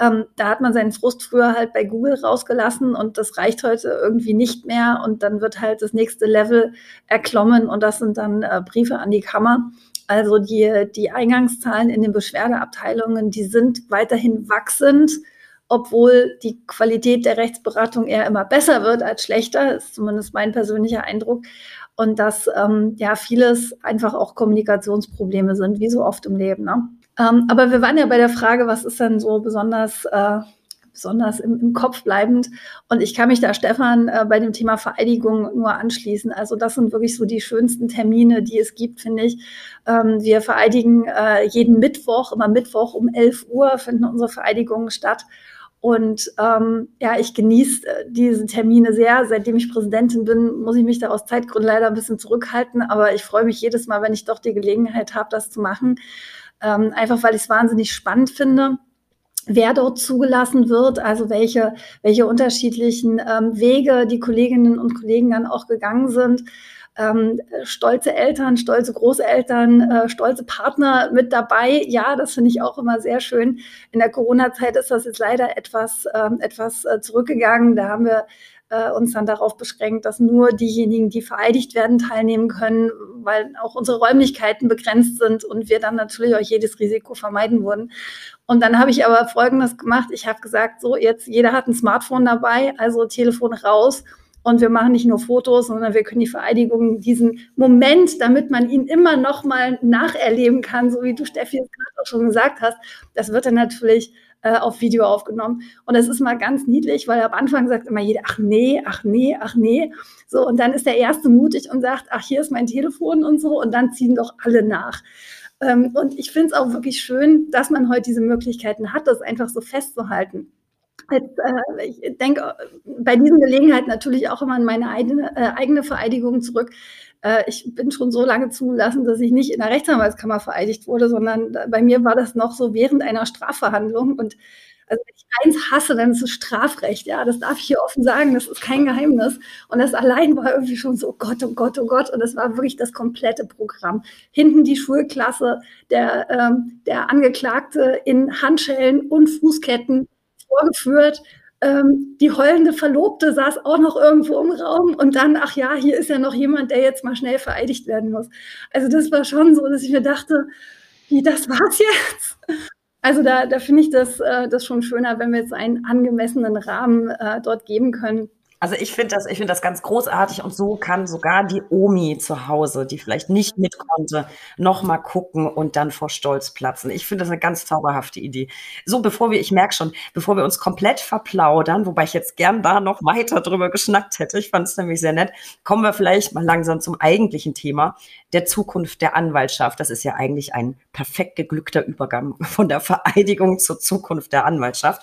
Ähm, da hat man seinen Frust früher halt bei Google rausgelassen und das reicht heute irgendwie nicht mehr und dann wird halt das nächste Level erklommen und das sind dann äh, Briefe an die Kammer. Also die, die Eingangszahlen in den Beschwerdeabteilungen, die sind weiterhin wachsend obwohl die Qualität der Rechtsberatung eher immer besser wird als schlechter, ist zumindest mein persönlicher Eindruck. Und dass ähm, ja vieles einfach auch Kommunikationsprobleme sind, wie so oft im Leben. Ne? Ähm, aber wir waren ja bei der Frage, was ist denn so besonders, äh, besonders im, im, Kopf bleibend? Und ich kann mich da, Stefan, äh, bei dem Thema Vereidigung nur anschließen. Also das sind wirklich so die schönsten Termine, die es gibt, finde ich. Ähm, wir vereidigen äh, jeden Mittwoch, immer Mittwoch um 11 Uhr finden unsere Vereidigungen statt. Und ähm, ja, ich genieße äh, diese Termine sehr. Seitdem ich Präsidentin bin, muss ich mich da aus Zeitgründen leider ein bisschen zurückhalten. Aber ich freue mich jedes Mal, wenn ich doch die Gelegenheit habe, das zu machen. Ähm, einfach weil ich es wahnsinnig spannend finde wer dort zugelassen wird, also welche, welche unterschiedlichen ähm, Wege die Kolleginnen und Kollegen dann auch gegangen sind ähm, stolze Eltern, stolze Großeltern, äh, stolze Partner mit dabei. Ja, das finde ich auch immer sehr schön. In der Corona-Zeit ist das jetzt leider etwas, ähm, etwas äh, zurückgegangen. Da haben wir äh, uns dann darauf beschränkt, dass nur diejenigen, die vereidigt werden, teilnehmen können, weil auch unsere Räumlichkeiten begrenzt sind und wir dann natürlich auch jedes Risiko vermeiden würden. Und dann habe ich aber Folgendes gemacht. Ich habe gesagt, so jetzt jeder hat ein Smartphone dabei, also Telefon raus und wir machen nicht nur Fotos, sondern wir können die Vereidigung, diesen Moment, damit man ihn immer noch mal nacherleben kann, so wie du, Steffi, gerade auch schon gesagt hast, das wird dann natürlich äh, auf Video aufgenommen. Und das ist mal ganz niedlich, weil am Anfang sagt immer jeder, ach nee, ach nee, ach nee. So, und dann ist der Erste mutig und sagt, ach, hier ist mein Telefon und so. Und dann ziehen doch alle nach. Ähm, und ich finde es auch wirklich schön, dass man heute diese Möglichkeiten hat, das einfach so festzuhalten. Jetzt, äh, ich denke bei diesen Gelegenheiten natürlich auch immer an meine eigene, äh, eigene Vereidigung zurück. Äh, ich bin schon so lange zugelassen, dass ich nicht in der Rechtsanwaltskammer vereidigt wurde, sondern bei mir war das noch so während einer Strafverhandlung. Und also wenn ich eins hasse, dann ist es Strafrecht. Ja, das darf ich hier offen sagen. Das ist kein Geheimnis. Und das allein war irgendwie schon so, oh Gott, oh Gott, oh Gott. Und das war wirklich das komplette Programm. Hinten die Schulklasse, der, ähm, der Angeklagte in Handschellen und Fußketten vorgeführt. Ähm, die heulende Verlobte saß auch noch irgendwo im Raum und dann, ach ja, hier ist ja noch jemand, der jetzt mal schnell vereidigt werden muss. Also das war schon so, dass ich mir dachte, wie, das war's jetzt? Also da, da finde ich das, äh, das schon schöner, wenn wir jetzt einen angemessenen Rahmen äh, dort geben können. Also ich finde das, ich finde das ganz großartig und so kann sogar die Omi zu Hause, die vielleicht nicht mit konnte, noch mal gucken und dann vor Stolz platzen. Ich finde das eine ganz zauberhafte Idee. So, bevor wir, ich merke schon, bevor wir uns komplett verplaudern, wobei ich jetzt gern da noch weiter drüber geschnackt hätte, ich fand es nämlich sehr nett, kommen wir vielleicht mal langsam zum eigentlichen Thema der Zukunft der Anwaltschaft. Das ist ja eigentlich ein perfekt geglückter Übergang von der Vereidigung zur Zukunft der Anwaltschaft.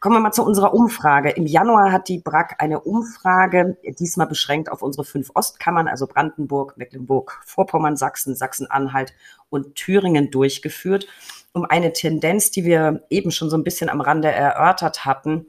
Kommen wir mal zu unserer Umfrage. Im Januar hat die BRAC eine Umfrage, diesmal beschränkt auf unsere fünf Ostkammern, also Brandenburg, Mecklenburg, Vorpommern, Sachsen, Sachsen-Anhalt und Thüringen durchgeführt, um eine Tendenz, die wir eben schon so ein bisschen am Rande erörtert hatten,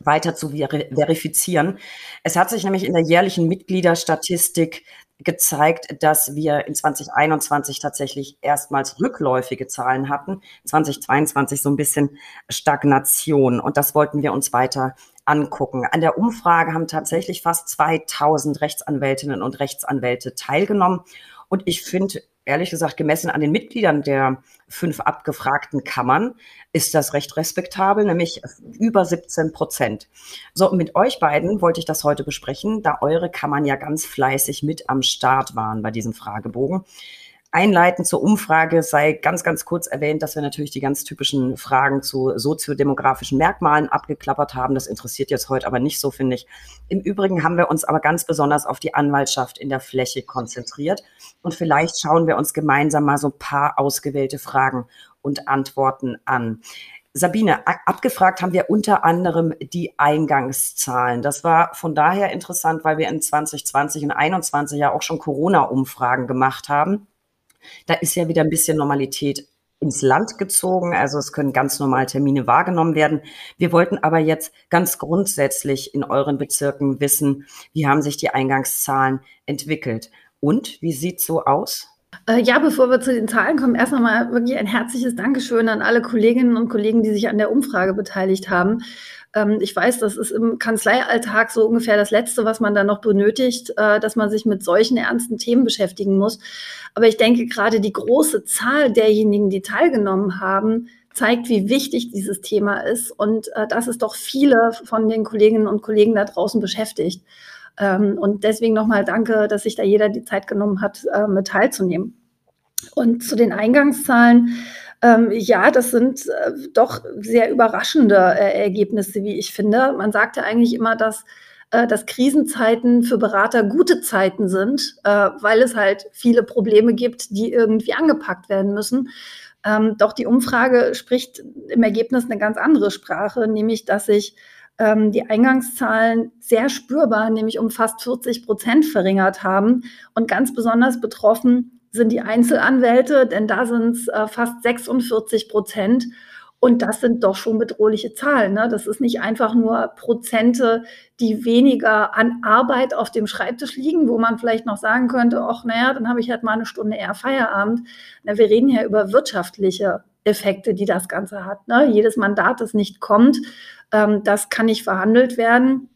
weiter zu verifizieren. Es hat sich nämlich in der jährlichen Mitgliederstatistik gezeigt, dass wir in 2021 tatsächlich erstmals rückläufige Zahlen hatten, 2022 so ein bisschen Stagnation. Und das wollten wir uns weiter angucken. An der Umfrage haben tatsächlich fast 2000 Rechtsanwältinnen und Rechtsanwälte teilgenommen. Und ich finde ehrlich gesagt, gemessen an den Mitgliedern der fünf abgefragten Kammern, ist das recht respektabel, nämlich über 17 Prozent. So, mit euch beiden wollte ich das heute besprechen, da eure Kammern ja ganz fleißig mit am Start waren bei diesem Fragebogen. Einleitend zur Umfrage sei ganz, ganz kurz erwähnt, dass wir natürlich die ganz typischen Fragen zu soziodemografischen Merkmalen abgeklappert haben. Das interessiert jetzt heute aber nicht so, finde ich. Im Übrigen haben wir uns aber ganz besonders auf die Anwaltschaft in der Fläche konzentriert. Und vielleicht schauen wir uns gemeinsam mal so ein paar ausgewählte Fragen und Antworten an. Sabine, abgefragt haben wir unter anderem die Eingangszahlen. Das war von daher interessant, weil wir in 2020 und 2021 ja auch schon Corona-Umfragen gemacht haben. Da ist ja wieder ein bisschen Normalität ins Land gezogen. Also es können ganz normal Termine wahrgenommen werden. Wir wollten aber jetzt ganz grundsätzlich in euren Bezirken wissen, wie haben sich die Eingangszahlen entwickelt? Und wie sieht so aus? Äh, ja, bevor wir zu den Zahlen kommen, erst einmal wirklich ein herzliches Dankeschön an alle Kolleginnen und Kollegen, die sich an der Umfrage beteiligt haben. Ähm, ich weiß, das ist im Kanzleialltag so ungefähr das Letzte, was man da noch benötigt, äh, dass man sich mit solchen ernsten Themen beschäftigen muss. Aber ich denke, gerade die große Zahl derjenigen, die teilgenommen haben, zeigt, wie wichtig dieses Thema ist und äh, dass es doch viele von den Kolleginnen und Kollegen da draußen beschäftigt. Ähm, und deswegen nochmal danke, dass sich da jeder die Zeit genommen hat, äh, mit teilzunehmen. Und zu den Eingangszahlen. Ähm, ja, das sind äh, doch sehr überraschende äh, Ergebnisse, wie ich finde. Man sagt ja eigentlich immer, dass, äh, dass Krisenzeiten für Berater gute Zeiten sind, äh, weil es halt viele Probleme gibt, die irgendwie angepackt werden müssen. Ähm, doch die Umfrage spricht im Ergebnis eine ganz andere Sprache, nämlich dass sich ähm, die Eingangszahlen sehr spürbar, nämlich um fast 40 Prozent verringert haben. Und ganz besonders betroffen sind die Einzelanwälte, denn da sind es äh, fast 46 Prozent. Und das sind doch schon bedrohliche Zahlen. Ne? Das ist nicht einfach nur Prozente, die weniger an Arbeit auf dem Schreibtisch liegen, wo man vielleicht noch sagen könnte, ach naja, dann habe ich halt mal eine Stunde eher Feierabend. Na, wir reden ja über wirtschaftliche Effekte, die das Ganze hat. Ne? Jedes Mandat, das nicht kommt, ähm, das kann nicht verhandelt werden.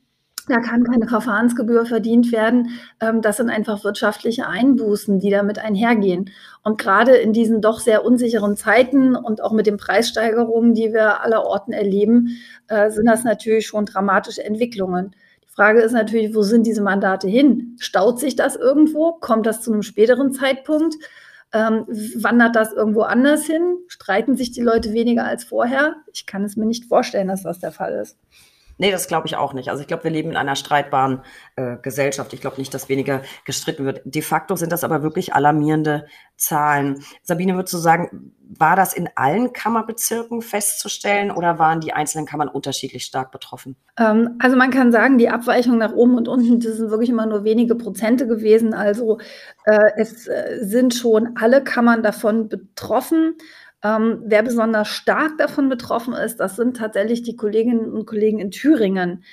Da kann keine Verfahrensgebühr verdient werden. Ähm, das sind einfach wirtschaftliche Einbußen, die damit einhergehen. Und gerade in diesen doch sehr unsicheren Zeiten und auch mit den Preissteigerungen, die wir aller Orten erleben, äh, sind das natürlich schon dramatische Entwicklungen. Die Frage ist natürlich, wo sind diese Mandate hin? Staut sich das irgendwo? Kommt das zu einem späteren Zeitpunkt? Ähm, wandert das irgendwo anders hin? Streiten sich die Leute weniger als vorher? Ich kann es mir nicht vorstellen, dass das der Fall ist. Nee, das glaube ich auch nicht. Also ich glaube, wir leben in einer streitbaren äh, Gesellschaft. Ich glaube nicht, dass weniger gestritten wird. De facto sind das aber wirklich alarmierende Zahlen. Sabine, würdest du sagen, war das in allen Kammerbezirken festzustellen oder waren die einzelnen Kammern unterschiedlich stark betroffen? Ähm, also man kann sagen, die Abweichung nach oben und unten, das sind wirklich immer nur wenige Prozente gewesen. Also äh, es äh, sind schon alle Kammern davon betroffen. Ähm, wer besonders stark davon betroffen ist, das sind tatsächlich die Kolleginnen und Kollegen in Thüringen.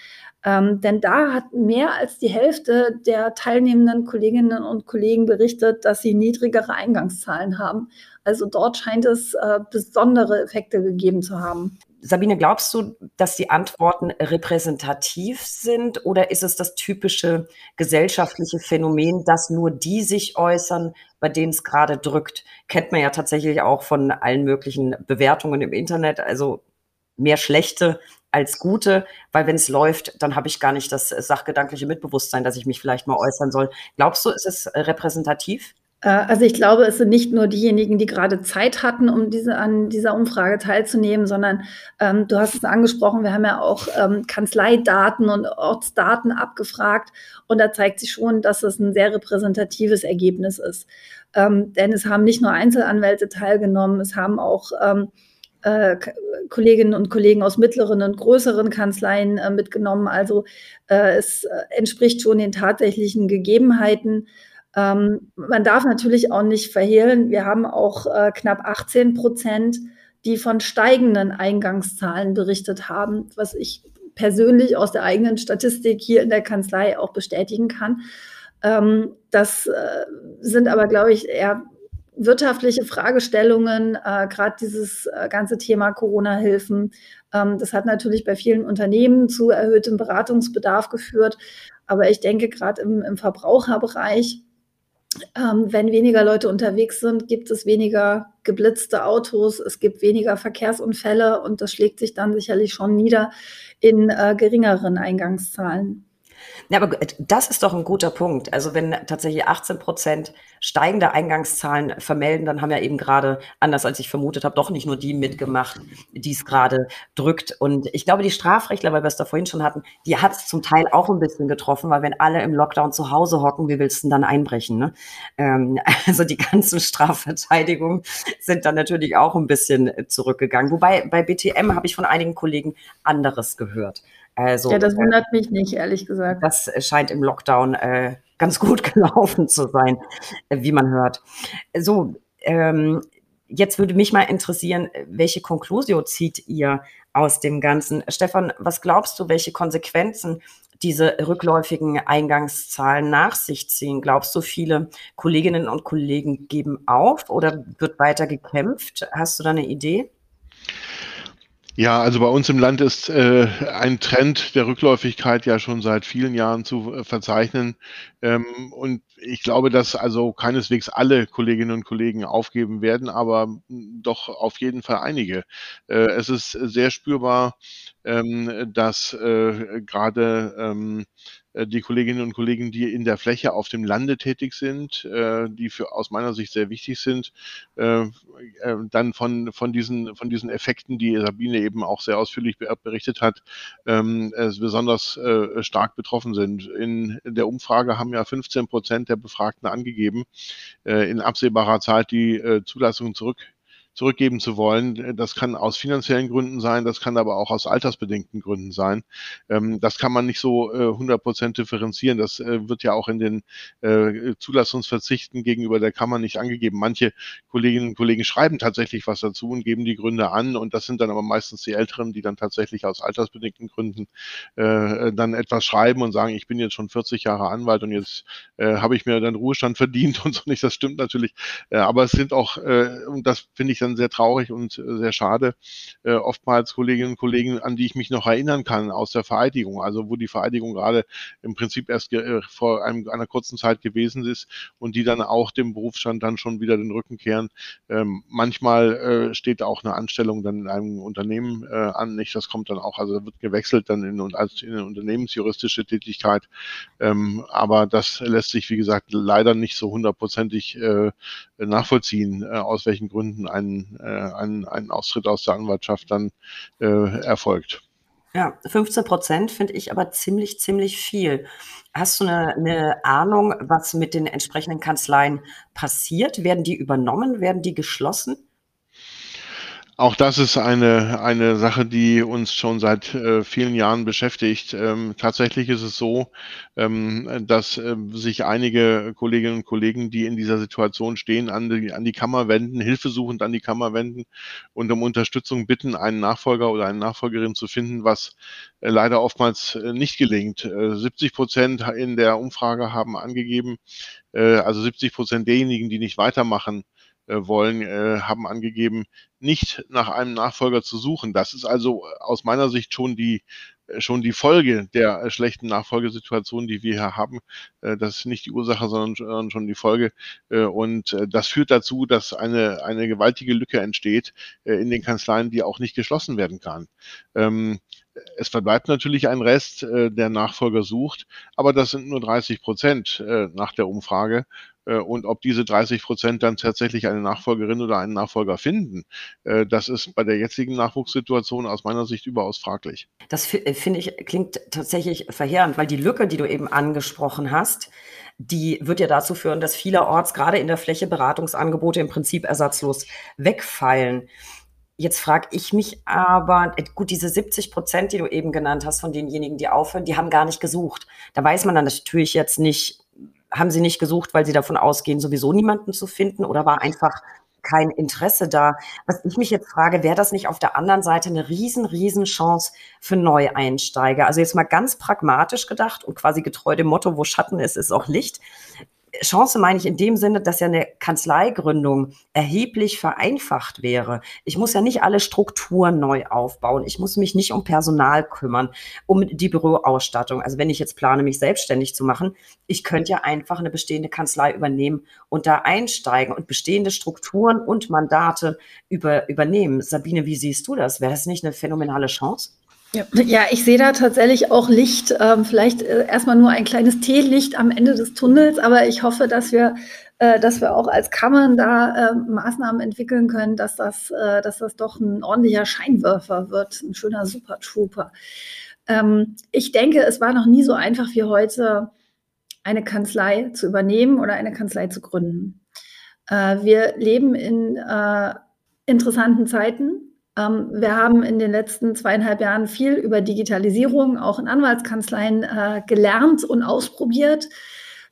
Ähm, denn da hat mehr als die Hälfte der teilnehmenden Kolleginnen und Kollegen berichtet, dass sie niedrigere Eingangszahlen haben. Also dort scheint es äh, besondere Effekte gegeben zu haben. Sabine, glaubst du, dass die Antworten repräsentativ sind oder ist es das typische gesellschaftliche Phänomen, dass nur die sich äußern, bei denen es gerade drückt? Kennt man ja tatsächlich auch von allen möglichen Bewertungen im Internet, also mehr schlechte als gute, weil wenn es läuft, dann habe ich gar nicht das sachgedankliche Mitbewusstsein, dass ich mich vielleicht mal äußern soll. Glaubst du, ist es repräsentativ? Äh, also ich glaube, es sind nicht nur diejenigen, die gerade Zeit hatten, um diese, an dieser Umfrage teilzunehmen, sondern ähm, du hast es angesprochen, wir haben ja auch ähm, Kanzleidaten und Ortsdaten abgefragt und da zeigt sich schon, dass es ein sehr repräsentatives Ergebnis ist. Ähm, denn es haben nicht nur Einzelanwälte teilgenommen, es haben auch ähm, äh, Kolleginnen und Kollegen aus mittleren und größeren Kanzleien äh, mitgenommen. Also äh, es äh, entspricht schon den tatsächlichen Gegebenheiten. Ähm, man darf natürlich auch nicht verhehlen, wir haben auch äh, knapp 18 Prozent, die von steigenden Eingangszahlen berichtet haben, was ich persönlich aus der eigenen Statistik hier in der Kanzlei auch bestätigen kann. Ähm, das äh, sind aber, glaube ich, eher wirtschaftliche Fragestellungen, äh, gerade dieses äh, ganze Thema Corona-Hilfen. Ähm, das hat natürlich bei vielen Unternehmen zu erhöhtem Beratungsbedarf geführt. Aber ich denke, gerade im, im Verbraucherbereich ähm, wenn weniger Leute unterwegs sind, gibt es weniger geblitzte Autos, es gibt weniger Verkehrsunfälle und das schlägt sich dann sicherlich schon nieder in äh, geringeren Eingangszahlen. Ja, aber das ist doch ein guter Punkt. Also wenn tatsächlich 18 Prozent steigende Eingangszahlen vermelden, dann haben ja eben gerade, anders als ich vermutet habe, doch nicht nur die mitgemacht, die es gerade drückt. Und ich glaube, die Strafrechtler, weil wir es da vorhin schon hatten, die hat es zum Teil auch ein bisschen getroffen, weil wenn alle im Lockdown zu Hause hocken, wie willst du denn dann einbrechen? Ne? Ähm, also die ganzen Strafverteidigungen sind dann natürlich auch ein bisschen zurückgegangen. Wobei bei BTM habe ich von einigen Kollegen anderes gehört. Also, ja, das äh, wundert äh, mich nicht, ehrlich gesagt. Das scheint im Lockdown äh, ganz gut gelaufen zu sein, äh, wie man hört. So, ähm, jetzt würde mich mal interessieren, welche Konklusio zieht ihr aus dem Ganzen? Stefan, was glaubst du, welche Konsequenzen diese rückläufigen Eingangszahlen nach sich ziehen? Glaubst du, viele Kolleginnen und Kollegen geben auf oder wird weiter gekämpft? Hast du da eine Idee? Ja, also bei uns im Land ist äh, ein Trend der Rückläufigkeit ja schon seit vielen Jahren zu äh, verzeichnen. Ähm, und ich glaube, dass also keineswegs alle Kolleginnen und Kollegen aufgeben werden, aber doch auf jeden Fall einige. Äh, es ist sehr spürbar, ähm, dass äh, gerade ähm, äh, die Kolleginnen und Kollegen, die in der Fläche auf dem Lande tätig sind, äh, die für aus meiner Sicht sehr wichtig sind, äh, dann von, von, diesen, von diesen Effekten, die Sabine eben auch sehr ausführlich berichtet hat, ähm, besonders stark betroffen sind. In der Umfrage haben ja 15 Prozent der Befragten angegeben, in absehbarer Zeit die Zulassung zurück zurückgeben zu wollen. Das kann aus finanziellen Gründen sein, das kann aber auch aus altersbedingten Gründen sein. Ähm, das kann man nicht so äh, 100% differenzieren. Das äh, wird ja auch in den äh, Zulassungsverzichten gegenüber der Kammer nicht angegeben. Manche Kolleginnen und Kollegen schreiben tatsächlich was dazu und geben die Gründe an und das sind dann aber meistens die Älteren, die dann tatsächlich aus altersbedingten Gründen äh, dann etwas schreiben und sagen, ich bin jetzt schon 40 Jahre Anwalt und jetzt äh, habe ich mir dann Ruhestand verdient und so nicht. Das stimmt natürlich. Äh, aber es sind auch, äh, und das finde ich dann dann sehr traurig und äh, sehr schade. Äh, oftmals Kolleginnen und Kollegen, an die ich mich noch erinnern kann aus der Vereidigung, also wo die Vereidigung gerade im Prinzip erst äh, vor einem, einer kurzen Zeit gewesen ist und die dann auch dem Berufsstand dann schon wieder den Rücken kehren. Ähm, manchmal äh, steht auch eine Anstellung dann in einem Unternehmen äh, an, nicht? Das kommt dann auch, also wird gewechselt dann in, als in eine unternehmensjuristische Tätigkeit. Ähm, aber das lässt sich, wie gesagt, leider nicht so hundertprozentig äh, nachvollziehen, äh, aus welchen Gründen ein ein, äh, ein, ein Austritt aus der Anwaltschaft dann äh, erfolgt. Ja, 15 Prozent finde ich aber ziemlich, ziemlich viel. Hast du eine, eine, Ahnung, was mit den entsprechenden Kanzleien passiert? Werden die übernommen? Werden die geschlossen? Auch das ist eine, eine Sache, die uns schon seit äh, vielen Jahren beschäftigt. Ähm, tatsächlich ist es so, ähm, dass äh, sich einige Kolleginnen und Kollegen, die in dieser Situation stehen, an die, an die Kammer wenden, hilfesuchend an die Kammer wenden und um Unterstützung bitten, einen Nachfolger oder eine Nachfolgerin zu finden, was äh, leider oftmals äh, nicht gelingt. 70 äh, Prozent in der Umfrage haben angegeben, äh, also 70 Prozent derjenigen, die nicht weitermachen, wollen, äh, haben angegeben, nicht nach einem Nachfolger zu suchen. Das ist also aus meiner Sicht schon die schon die Folge der schlechten Nachfolgesituation, die wir hier haben. Das ist nicht die Ursache, sondern schon die Folge. Und das führt dazu, dass eine, eine gewaltige Lücke entsteht in den Kanzleien, die auch nicht geschlossen werden kann. Ähm, es verbleibt natürlich ein Rest, der Nachfolger sucht, aber das sind nur 30 Prozent nach der Umfrage. Äh, und ob diese 30 Prozent dann tatsächlich eine Nachfolgerin oder einen Nachfolger finden, äh, das ist bei der jetzigen Nachwuchssituation aus meiner Sicht überaus fraglich. Das äh, finde ich klingt tatsächlich verheerend, weil die Lücke, die du eben angesprochen hast, die wird ja dazu führen, dass vielerorts gerade in der Fläche Beratungsangebote im Prinzip ersatzlos wegfallen. Jetzt frage ich mich aber, gut, diese 70 Prozent, die du eben genannt hast, von denjenigen, die aufhören, die haben gar nicht gesucht. Da weiß man dann natürlich jetzt nicht, haben Sie nicht gesucht, weil Sie davon ausgehen, sowieso niemanden zu finden oder war einfach kein Interesse da? Was ich mich jetzt frage, wäre das nicht auf der anderen Seite eine riesen, riesen Chance für Neueinsteiger? Also jetzt mal ganz pragmatisch gedacht und quasi getreu dem Motto, wo Schatten ist, ist auch Licht. Chance meine ich in dem Sinne, dass ja eine Kanzleigründung erheblich vereinfacht wäre. Ich muss ja nicht alle Strukturen neu aufbauen. Ich muss mich nicht um Personal kümmern, um die Büroausstattung. Also wenn ich jetzt plane, mich selbstständig zu machen, ich könnte ja einfach eine bestehende Kanzlei übernehmen und da einsteigen und bestehende Strukturen und Mandate über, übernehmen. Sabine, wie siehst du das? Wäre das nicht eine phänomenale Chance? Ja, ich sehe da tatsächlich auch Licht, ähm, vielleicht äh, erstmal nur ein kleines Teelicht am Ende des Tunnels, aber ich hoffe, dass wir, äh, dass wir auch als Kammern da äh, Maßnahmen entwickeln können, dass das, äh, dass das doch ein ordentlicher Scheinwerfer wird, ein schöner Super Trooper. Ähm, ich denke, es war noch nie so einfach wie heute, eine Kanzlei zu übernehmen oder eine Kanzlei zu gründen. Äh, wir leben in äh, interessanten Zeiten wir haben in den letzten zweieinhalb Jahren viel über Digitalisierung auch in Anwaltskanzleien äh, gelernt und ausprobiert.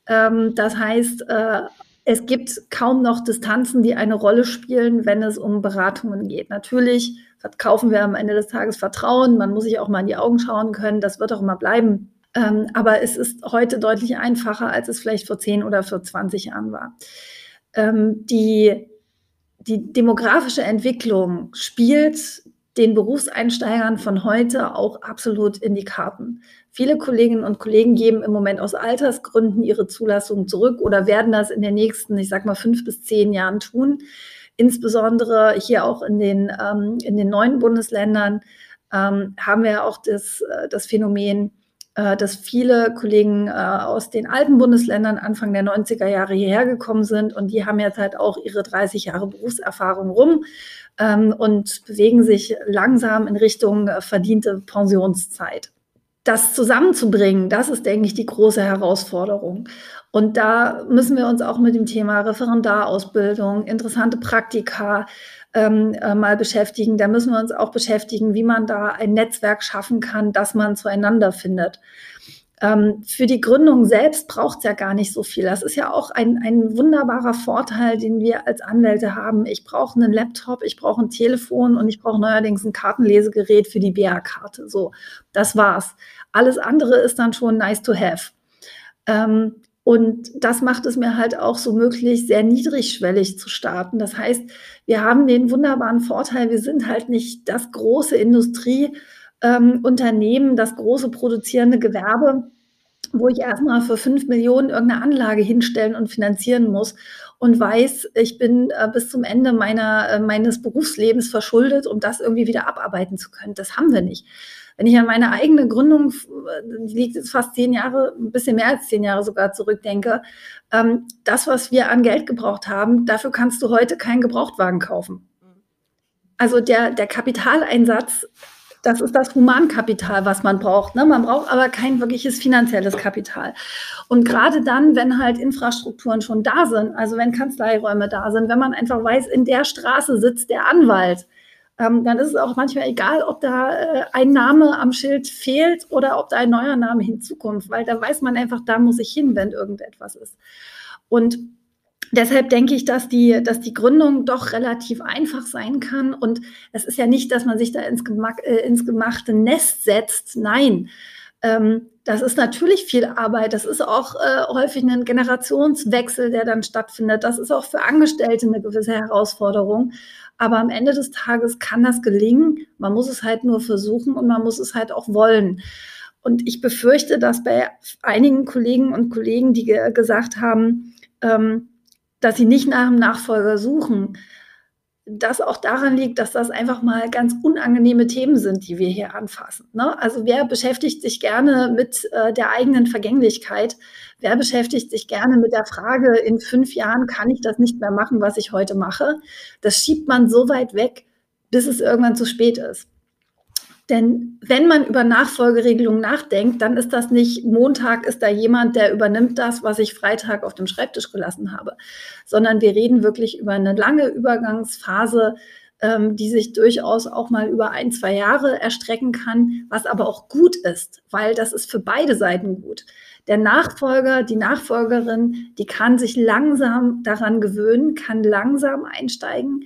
Ähm, das heißt, äh, es gibt kaum noch Distanzen, die eine Rolle spielen, wenn es um Beratungen geht. Natürlich verkaufen wir am Ende des Tages Vertrauen. Man muss sich auch mal in die Augen schauen können. Das wird auch immer bleiben. Ähm, aber es ist heute deutlich einfacher, als es vielleicht vor 10 oder vor 20 Jahren war. Ähm, die, die demografische Entwicklung spielt den Berufseinsteigern von heute auch absolut in die Karten. Viele Kolleginnen und Kollegen geben im Moment aus Altersgründen ihre Zulassung zurück oder werden das in den nächsten, ich sag mal, fünf bis zehn Jahren tun. Insbesondere hier auch in den, ähm, in den neuen Bundesländern ähm, haben wir auch das, äh, das Phänomen, dass viele Kollegen äh, aus den alten Bundesländern Anfang der 90er Jahre hierher gekommen sind und die haben jetzt halt auch ihre 30 Jahre Berufserfahrung rum ähm, und bewegen sich langsam in Richtung äh, verdiente Pensionszeit. Das zusammenzubringen, das ist, denke ich, die große Herausforderung. Und da müssen wir uns auch mit dem Thema Referendarausbildung, interessante Praktika, ähm, äh, mal beschäftigen. Da müssen wir uns auch beschäftigen, wie man da ein Netzwerk schaffen kann, dass man zueinander findet. Ähm, für die Gründung selbst braucht es ja gar nicht so viel. Das ist ja auch ein, ein wunderbarer Vorteil, den wir als Anwälte haben. Ich brauche einen Laptop, ich brauche ein Telefon und ich brauche neuerdings ein Kartenlesegerät für die BA-Karte. So, das war's. Alles andere ist dann schon nice to have. Ähm, und das macht es mir halt auch so möglich, sehr niedrigschwellig zu starten. Das heißt, wir haben den wunderbaren Vorteil, wir sind halt nicht das große Industrieunternehmen, ähm, das große produzierende Gewerbe, wo ich erstmal für fünf Millionen irgendeine Anlage hinstellen und finanzieren muss und weiß, ich bin äh, bis zum Ende meiner, äh, meines Berufslebens verschuldet, um das irgendwie wieder abarbeiten zu können. Das haben wir nicht. Wenn ich an meine eigene Gründung, die liegt jetzt fast zehn Jahre, ein bisschen mehr als zehn Jahre sogar zurückdenke, ähm, das, was wir an Geld gebraucht haben, dafür kannst du heute keinen Gebrauchtwagen kaufen. Also der, der Kapitaleinsatz, das ist das Humankapital, was man braucht. Ne? Man braucht aber kein wirkliches finanzielles Kapital. Und gerade dann, wenn halt Infrastrukturen schon da sind, also wenn Kanzleiräume da sind, wenn man einfach weiß, in der Straße sitzt der Anwalt, ähm, dann ist es auch manchmal egal, ob da äh, ein Name am Schild fehlt oder ob da ein neuer Name hinzukommt, weil da weiß man einfach, da muss ich hin, wenn irgendetwas ist. Und deshalb denke ich, dass die, dass die Gründung doch relativ einfach sein kann. Und es ist ja nicht, dass man sich da ins, Gemach, äh, ins gemachte Nest setzt. Nein. Ähm, das ist natürlich viel Arbeit. Das ist auch äh, häufig ein Generationswechsel, der dann stattfindet. Das ist auch für Angestellte eine gewisse Herausforderung. Aber am Ende des Tages kann das gelingen. Man muss es halt nur versuchen und man muss es halt auch wollen. Und ich befürchte, dass bei einigen Kollegen und Kollegen, die ge gesagt haben, ähm, dass sie nicht nach einem Nachfolger suchen, das auch daran liegt, dass das einfach mal ganz unangenehme Themen sind, die wir hier anfassen. Ne? Also wer beschäftigt sich gerne mit äh, der eigenen Vergänglichkeit? Wer beschäftigt sich gerne mit der Frage, in fünf Jahren kann ich das nicht mehr machen, was ich heute mache? Das schiebt man so weit weg, bis es irgendwann zu spät ist. Denn wenn man über Nachfolgeregelungen nachdenkt, dann ist das nicht Montag ist da jemand, der übernimmt das, was ich Freitag auf dem Schreibtisch gelassen habe, sondern wir reden wirklich über eine lange Übergangsphase, ähm, die sich durchaus auch mal über ein, zwei Jahre erstrecken kann, was aber auch gut ist, weil das ist für beide Seiten gut. Der Nachfolger, die Nachfolgerin, die kann sich langsam daran gewöhnen, kann langsam einsteigen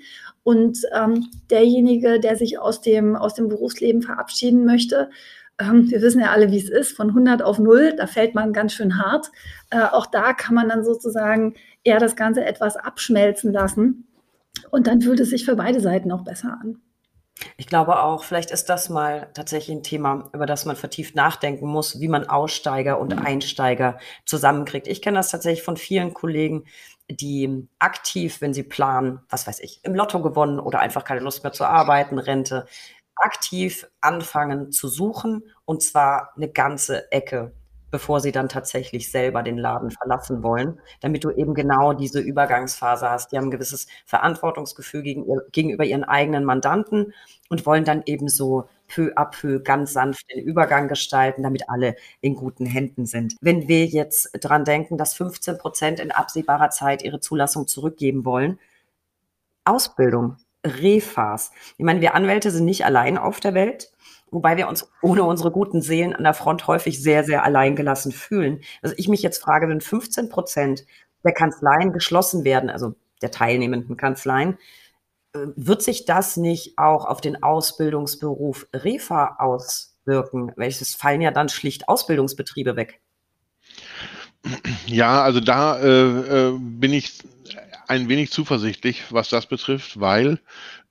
und ähm, derjenige, der sich aus dem, aus dem Berufsleben verabschieden möchte, ähm, wir wissen ja alle, wie es ist, von 100 auf 0, da fällt man ganz schön hart. Äh, auch da kann man dann sozusagen eher das Ganze etwas abschmelzen lassen. Und dann fühlt es sich für beide Seiten auch besser an. Ich glaube auch, vielleicht ist das mal tatsächlich ein Thema, über das man vertieft nachdenken muss, wie man Aussteiger und Einsteiger zusammenkriegt. Ich kenne das tatsächlich von vielen Kollegen, die aktiv, wenn sie planen, was weiß ich, im Lotto gewonnen oder einfach keine Lust mehr zu arbeiten, Rente, aktiv anfangen zu suchen und zwar eine ganze Ecke, bevor sie dann tatsächlich selber den Laden verlassen wollen, damit du eben genau diese Übergangsphase hast. Die haben ein gewisses Verantwortungsgefühl gegenüber ihren eigenen Mandanten und wollen dann eben so peu à peu ganz sanft den Übergang gestalten, damit alle in guten Händen sind. Wenn wir jetzt dran denken, dass 15 Prozent in absehbarer Zeit ihre Zulassung zurückgeben wollen, Ausbildung, Refas. Ich meine, wir Anwälte sind nicht allein auf der Welt, wobei wir uns ohne unsere guten Seelen an der Front häufig sehr, sehr alleingelassen fühlen. Also ich mich jetzt frage, wenn 15 Prozent der Kanzleien geschlossen werden, also der teilnehmenden Kanzleien, wird sich das nicht auch auf den Ausbildungsberuf Refa aus, auswirken? Es fallen ja dann schlicht Ausbildungsbetriebe weg. Ja, also da äh, äh, bin ich ein wenig zuversichtlich, was das betrifft, weil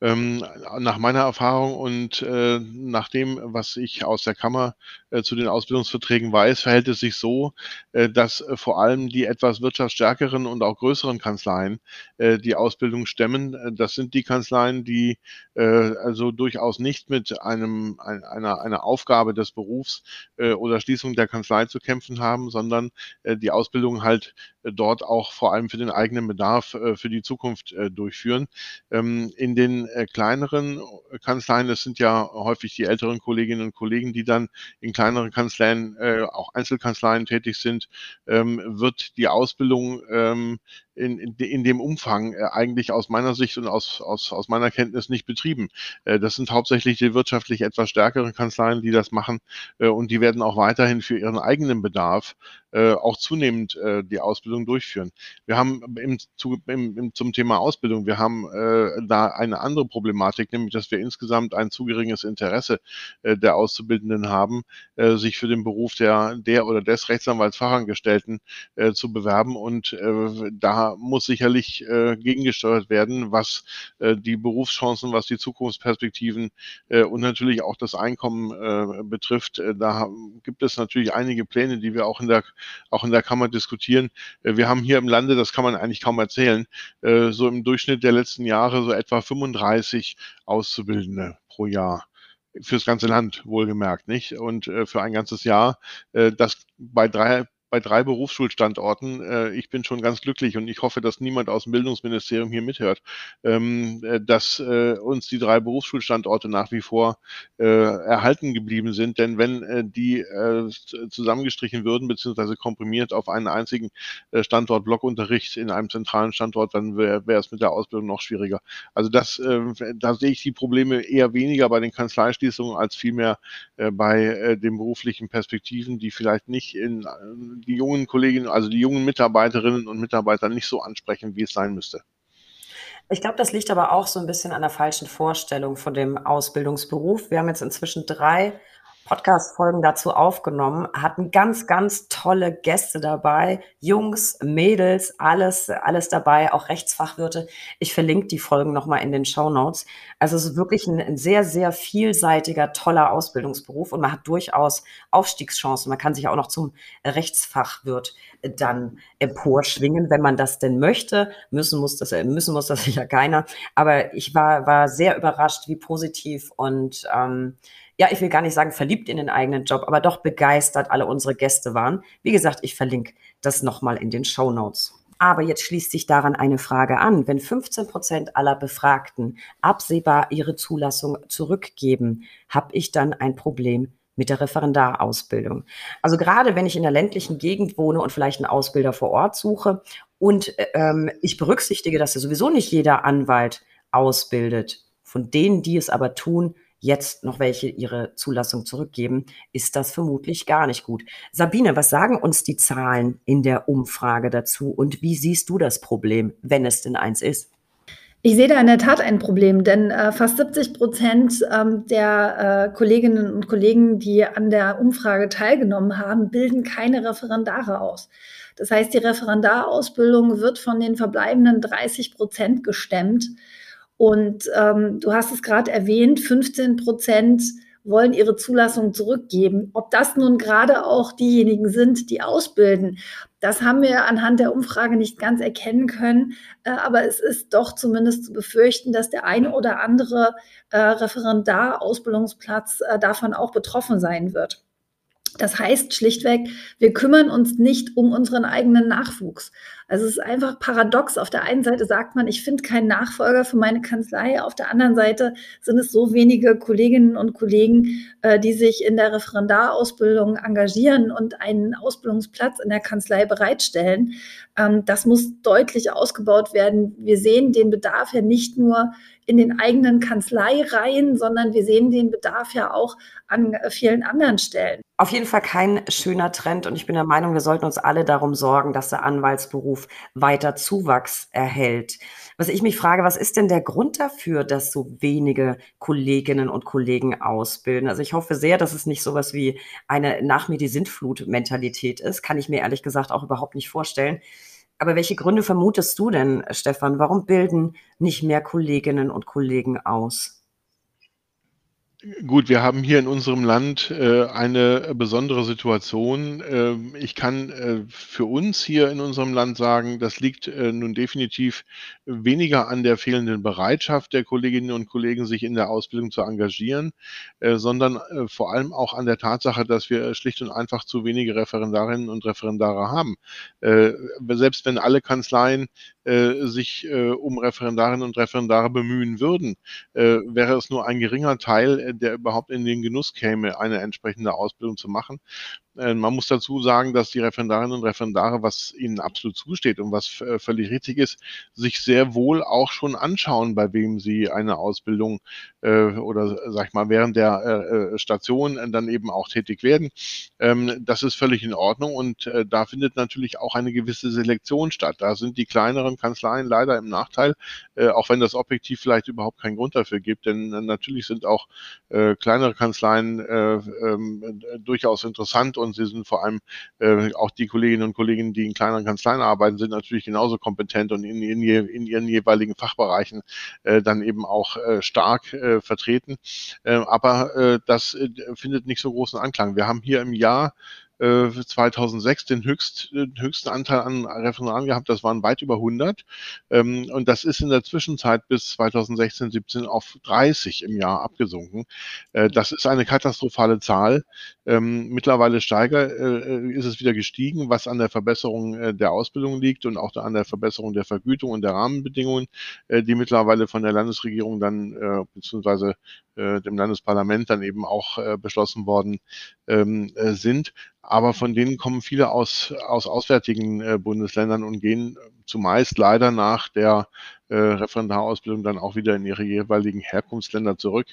ähm, nach meiner Erfahrung und äh, nach dem, was ich aus der Kammer äh, zu den Ausbildungsverträgen weiß, verhält es sich so, äh, dass äh, vor allem die etwas wirtschaftsstärkeren und auch größeren Kanzleien äh, die Ausbildung stemmen. Äh, das sind die Kanzleien, die also durchaus nicht mit einem, ein, einer, einer Aufgabe des Berufs oder Schließung der Kanzlei zu kämpfen haben, sondern die Ausbildung halt dort auch vor allem für den eigenen Bedarf für die Zukunft durchführen. Ähm, in den äh, kleineren Kanzleien, das sind ja häufig die älteren Kolleginnen und Kollegen, die dann in kleineren Kanzleien, äh, auch Einzelkanzleien tätig sind, ähm, wird die Ausbildung ähm, in, in, in dem Umfang äh, eigentlich aus meiner Sicht und aus, aus, aus meiner Kenntnis nicht betrieben. Äh, das sind hauptsächlich die wirtschaftlich etwas stärkeren Kanzleien, die das machen äh, und die werden auch weiterhin für ihren eigenen Bedarf äh, auch zunehmend äh, die Ausbildung durchführen. Wir haben im, zu, im, im, zum Thema Ausbildung, wir haben äh, da eine andere Problematik, nämlich dass wir insgesamt ein zu geringes Interesse äh, der Auszubildenden haben, äh, sich für den Beruf der, der oder des Rechtsanwaltsfachangestellten äh, zu bewerben und äh, da muss sicherlich äh, gegengesteuert werden, was äh, die Berufschancen, was die Zukunftsperspektiven und natürlich auch das Einkommen betrifft. Da gibt es natürlich einige Pläne, die wir auch in der, auch in der Kammer diskutieren. Wir haben hier im Lande, das kann man eigentlich kaum erzählen, äh, so im Durchschnitt der letzten Jahre so etwa 35 Auszubildende pro Jahr fürs ganze Land wohlgemerkt, nicht? Und äh, für ein ganzes Jahr, äh, das bei drei bei drei Berufsschulstandorten. Äh, ich bin schon ganz glücklich und ich hoffe, dass niemand aus dem Bildungsministerium hier mithört, ähm, äh, dass äh, uns die drei Berufsschulstandorte nach wie vor äh, erhalten geblieben sind. Denn wenn äh, die äh, zusammengestrichen würden, beziehungsweise komprimiert auf einen einzigen Standort Blockunterricht in einem zentralen Standort, dann wäre wär es mit der Ausbildung noch schwieriger. Also das, da sehe ich die Probleme eher weniger bei den Kanzleischließungen als vielmehr bei den beruflichen Perspektiven, die vielleicht nicht in die jungen Kolleginnen, also die jungen Mitarbeiterinnen und Mitarbeiter nicht so ansprechen, wie es sein müsste. Ich glaube, das liegt aber auch so ein bisschen an der falschen Vorstellung von dem Ausbildungsberuf. Wir haben jetzt inzwischen drei Podcast-Folgen dazu aufgenommen, hatten ganz, ganz tolle Gäste dabei, Jungs, Mädels, alles, alles dabei, auch Rechtsfachwirte. Ich verlinke die Folgen nochmal in den Show Notes. Also es ist wirklich ein, ein, sehr, sehr vielseitiger, toller Ausbildungsberuf und man hat durchaus Aufstiegschancen. Man kann sich auch noch zum Rechtsfachwirt dann emporschwingen, wenn man das denn möchte. Müssen muss das, müssen muss das sicher keiner. Aber ich war, war sehr überrascht, wie positiv und ähm, ja, ich will gar nicht sagen verliebt in den eigenen Job, aber doch begeistert alle unsere Gäste waren. Wie gesagt, ich verlinke das nochmal in den Show Notes. Aber jetzt schließt sich daran eine Frage an. Wenn 15 Prozent aller Befragten absehbar ihre Zulassung zurückgeben, habe ich dann ein Problem mit der Referendarausbildung. Also gerade wenn ich in der ländlichen Gegend wohne und vielleicht einen Ausbilder vor Ort suche und ähm, ich berücksichtige, dass ja sowieso nicht jeder Anwalt ausbildet. Von denen, die es aber tun, jetzt noch welche ihre Zulassung zurückgeben, ist das vermutlich gar nicht gut. Sabine, was sagen uns die Zahlen in der Umfrage dazu und wie siehst du das Problem, wenn es denn eins ist? Ich sehe da in der Tat ein Problem, denn äh, fast 70 Prozent ähm, der äh, Kolleginnen und Kollegen, die an der Umfrage teilgenommen haben, bilden keine Referendare aus. Das heißt, die Referendarausbildung wird von den verbleibenden 30 Prozent gestemmt. Und ähm, du hast es gerade erwähnt, 15 Prozent wollen ihre Zulassung zurückgeben. Ob das nun gerade auch diejenigen sind, die ausbilden, das haben wir anhand der Umfrage nicht ganz erkennen können. Äh, aber es ist doch zumindest zu befürchten, dass der eine oder andere äh, Referendar, Ausbildungsplatz äh, davon auch betroffen sein wird. Das heißt schlichtweg, wir kümmern uns nicht um unseren eigenen Nachwuchs. Also es ist einfach paradox. Auf der einen Seite sagt man, ich finde keinen Nachfolger für meine Kanzlei. Auf der anderen Seite sind es so wenige Kolleginnen und Kollegen, äh, die sich in der Referendarausbildung engagieren und einen Ausbildungsplatz in der Kanzlei bereitstellen. Ähm, das muss deutlich ausgebaut werden. Wir sehen den Bedarf ja nicht nur in den eigenen Kanzleireihen, sondern wir sehen den Bedarf ja auch an vielen anderen Stellen. Auf jeden Fall kein schöner Trend und ich bin der Meinung, wir sollten uns alle darum sorgen, dass der Anwaltsberuf weiter Zuwachs erhält. Was ich mich frage, was ist denn der Grund dafür, dass so wenige Kolleginnen und Kollegen ausbilden? Also ich hoffe sehr, dass es nicht sowas wie eine nach mir die Sintflut-Mentalität ist. Kann ich mir ehrlich gesagt auch überhaupt nicht vorstellen. Aber welche Gründe vermutest du denn, Stefan? Warum bilden nicht mehr Kolleginnen und Kollegen aus? Gut, wir haben hier in unserem Land äh, eine besondere Situation. Äh, ich kann äh, für uns hier in unserem Land sagen, das liegt äh, nun definitiv weniger an der fehlenden Bereitschaft der Kolleginnen und Kollegen, sich in der Ausbildung zu engagieren, äh, sondern äh, vor allem auch an der Tatsache, dass wir schlicht und einfach zu wenige Referendarinnen und Referendare haben. selbst wenn alle Kanzleien sich um Referendarinnen und Referendare bemühen würden, wäre es nur ein geringer Teil der überhaupt in den Genuss käme, eine entsprechende Ausbildung zu machen. Äh, man muss dazu sagen, dass die Referendarinnen und Referendare, was ihnen absolut zusteht und was äh, völlig richtig ist, sich sehr wohl auch schon anschauen, bei wem sie eine Ausbildung äh, oder sag ich mal während der Station dann eben auch tätig werden. Ähm, das ist völlig in Ordnung und da findet natürlich auch eine gewisse Selektion statt. Da sind die kleineren Kanzleien leider im Nachteil, auch wenn das objektiv vielleicht überhaupt keinen Grund dafür gibt, denn natürlich sind auch kleinere Kanzleien ähm, durchaus interessant und und sie sind vor allem äh, auch die Kolleginnen und Kollegen, die in kleineren Kanzleien arbeiten, sind natürlich genauso kompetent und in, in, in ihren jeweiligen Fachbereichen äh, dann eben auch äh, stark äh, vertreten. Äh, aber äh, das äh, findet nicht so großen Anklang. Wir haben hier im Jahr 2006 äh, den, höchst, den höchsten Anteil an Referendaren gehabt, das waren weit über 100. Ähm, und das ist in der Zwischenzeit bis 2016, 17 auf 30 im Jahr abgesunken. Äh, das ist eine katastrophale Zahl. Ähm, mittlerweile steiger, äh, ist es wieder gestiegen, was an der Verbesserung der Ausbildung liegt und auch an der Verbesserung der Vergütung und der Rahmenbedingungen, die mittlerweile von der Landesregierung dann beziehungsweise dem Landesparlament dann eben auch beschlossen worden ähm, sind aber von denen kommen viele aus, aus auswärtigen äh, Bundesländern und gehen zumeist leider nach der äh, Referendarausbildung dann auch wieder in ihre jeweiligen Herkunftsländer zurück.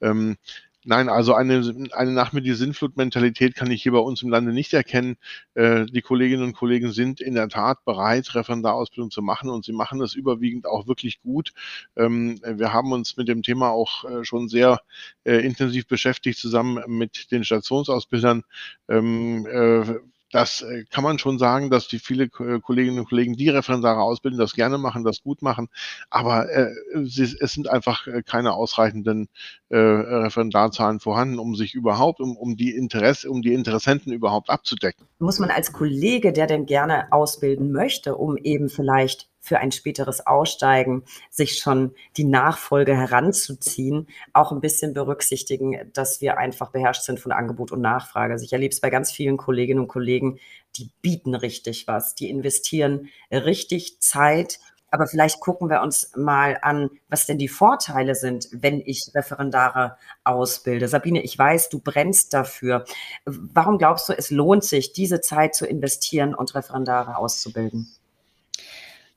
Ähm, Nein, also eine, eine nach mir die Sinnflut-Mentalität kann ich hier bei uns im Lande nicht erkennen. Äh, die Kolleginnen und Kollegen sind in der Tat bereit, Referendarausbildung zu machen und sie machen das überwiegend auch wirklich gut. Ähm, wir haben uns mit dem Thema auch äh, schon sehr äh, intensiv beschäftigt, zusammen mit den Stationsausbildern. Ähm, äh, das äh, kann man schon sagen, dass die viele äh, Kolleginnen und Kollegen, die Referendare ausbilden, das gerne machen, das gut machen. Aber äh, es sind einfach keine ausreichenden Referendarzahlen vorhanden, um sich überhaupt, um, um die Interesse, um die Interessenten überhaupt abzudecken. Muss man als Kollege, der denn gerne ausbilden möchte, um eben vielleicht für ein späteres Aussteigen sich schon die Nachfolge heranzuziehen, auch ein bisschen berücksichtigen, dass wir einfach beherrscht sind von Angebot und Nachfrage. Also ich erlebe es bei ganz vielen Kolleginnen und Kollegen, die bieten richtig was, die investieren richtig Zeit. Aber vielleicht gucken wir uns mal an, was denn die Vorteile sind, wenn ich Referendare ausbilde. Sabine, ich weiß, du brennst dafür. Warum glaubst du, es lohnt sich, diese Zeit zu investieren und Referendare auszubilden?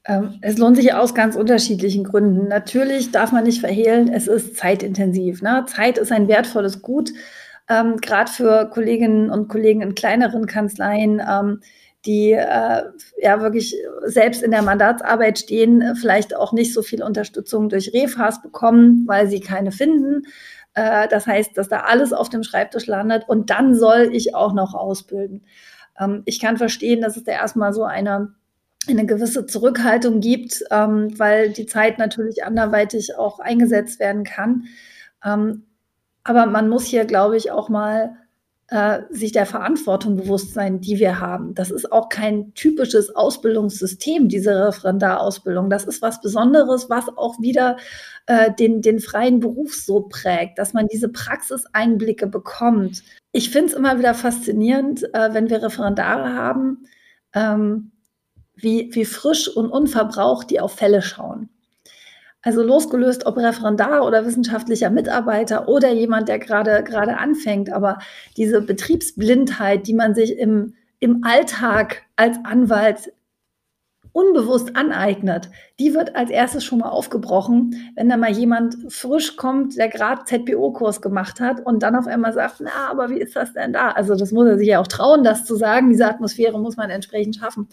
Ähm, es lohnt sich aus ganz unterschiedlichen Gründen. Natürlich darf man nicht verhehlen, es ist zeitintensiv. Ne? Zeit ist ein wertvolles Gut, ähm, gerade für Kolleginnen und Kollegen in kleineren Kanzleien, ähm, die äh, ja wirklich selbst in der Mandatsarbeit stehen, vielleicht auch nicht so viel Unterstützung durch Refas bekommen, weil sie keine finden. Äh, das heißt, dass da alles auf dem Schreibtisch landet und dann soll ich auch noch ausbilden. Ähm, ich kann verstehen, dass es da erstmal so eine eine gewisse Zurückhaltung gibt, ähm, weil die Zeit natürlich anderweitig auch eingesetzt werden kann. Ähm, aber man muss hier, glaube ich, auch mal äh, sich der Verantwortung bewusst sein, die wir haben. Das ist auch kein typisches Ausbildungssystem, diese Referendarausbildung. Das ist was Besonderes, was auch wieder äh, den, den freien Beruf so prägt, dass man diese Praxiseinblicke bekommt. Ich finde es immer wieder faszinierend, äh, wenn wir Referendare haben. Ähm, wie, wie frisch und unverbraucht die auf Fälle schauen. Also losgelöst, ob Referendar oder wissenschaftlicher Mitarbeiter oder jemand, der gerade gerade anfängt, aber diese Betriebsblindheit, die man sich im, im Alltag als Anwalt unbewusst aneignet, die wird als erstes schon mal aufgebrochen, wenn da mal jemand frisch kommt, der gerade ZBO-Kurs gemacht hat und dann auf einmal sagt, na, aber wie ist das denn da? Also das muss er sich ja auch trauen, das zu sagen. Diese Atmosphäre muss man entsprechend schaffen.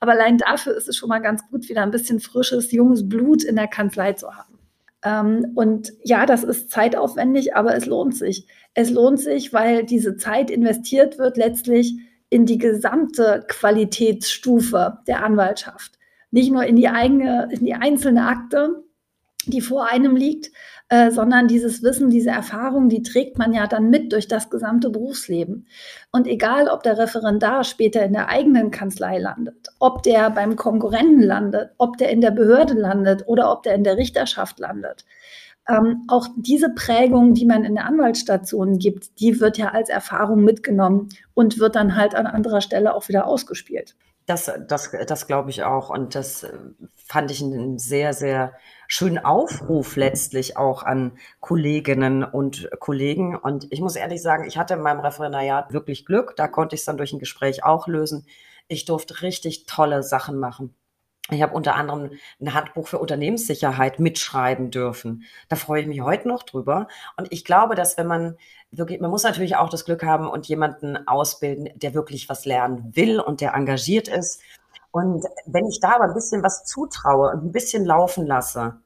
Aber allein dafür ist es schon mal ganz gut, wieder ein bisschen frisches, junges Blut in der Kanzlei zu haben. Ähm, und ja, das ist zeitaufwendig, aber es lohnt sich. Es lohnt sich, weil diese Zeit investiert wird letztlich in die gesamte Qualitätsstufe der Anwaltschaft. Nicht nur in die eigene, in die einzelne Akte, die vor einem liegt, äh, sondern dieses Wissen, diese Erfahrung, die trägt man ja dann mit durch das gesamte Berufsleben. Und egal, ob der Referendar später in der eigenen Kanzlei landet, ob der beim Konkurrenten landet, ob der in der Behörde landet oder ob der in der Richterschaft landet, ähm, auch diese Prägung, die man in der Anwaltsstation gibt, die wird ja als Erfahrung mitgenommen und wird dann halt an anderer Stelle auch wieder ausgespielt. Das, das, das glaube ich auch. Und das äh, fand ich einen sehr, sehr schönen Aufruf letztlich auch an Kolleginnen und Kollegen. Und ich muss ehrlich sagen, ich hatte in meinem Referendariat wirklich Glück. Da konnte ich es dann durch ein Gespräch auch lösen. Ich durfte richtig tolle Sachen machen. Ich habe unter anderem ein Handbuch für Unternehmenssicherheit mitschreiben dürfen. Da freue ich mich heute noch drüber. Und ich glaube, dass wenn man wirklich, man muss natürlich auch das Glück haben und jemanden ausbilden, der wirklich was lernen will und der engagiert ist. Und wenn ich da aber ein bisschen was zutraue und ein bisschen laufen lasse,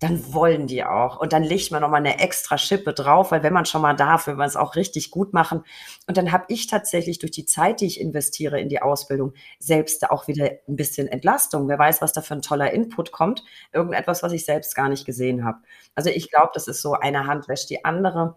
dann wollen die auch. Und dann legt man nochmal eine extra Schippe drauf, weil wenn man schon mal darf, will man es auch richtig gut machen. Und dann habe ich tatsächlich durch die Zeit, die ich investiere in die Ausbildung, selbst auch wieder ein bisschen Entlastung. Wer weiß, was da für ein toller Input kommt. Irgendetwas, was ich selbst gar nicht gesehen habe. Also ich glaube, das ist so, eine Hand wäscht die andere.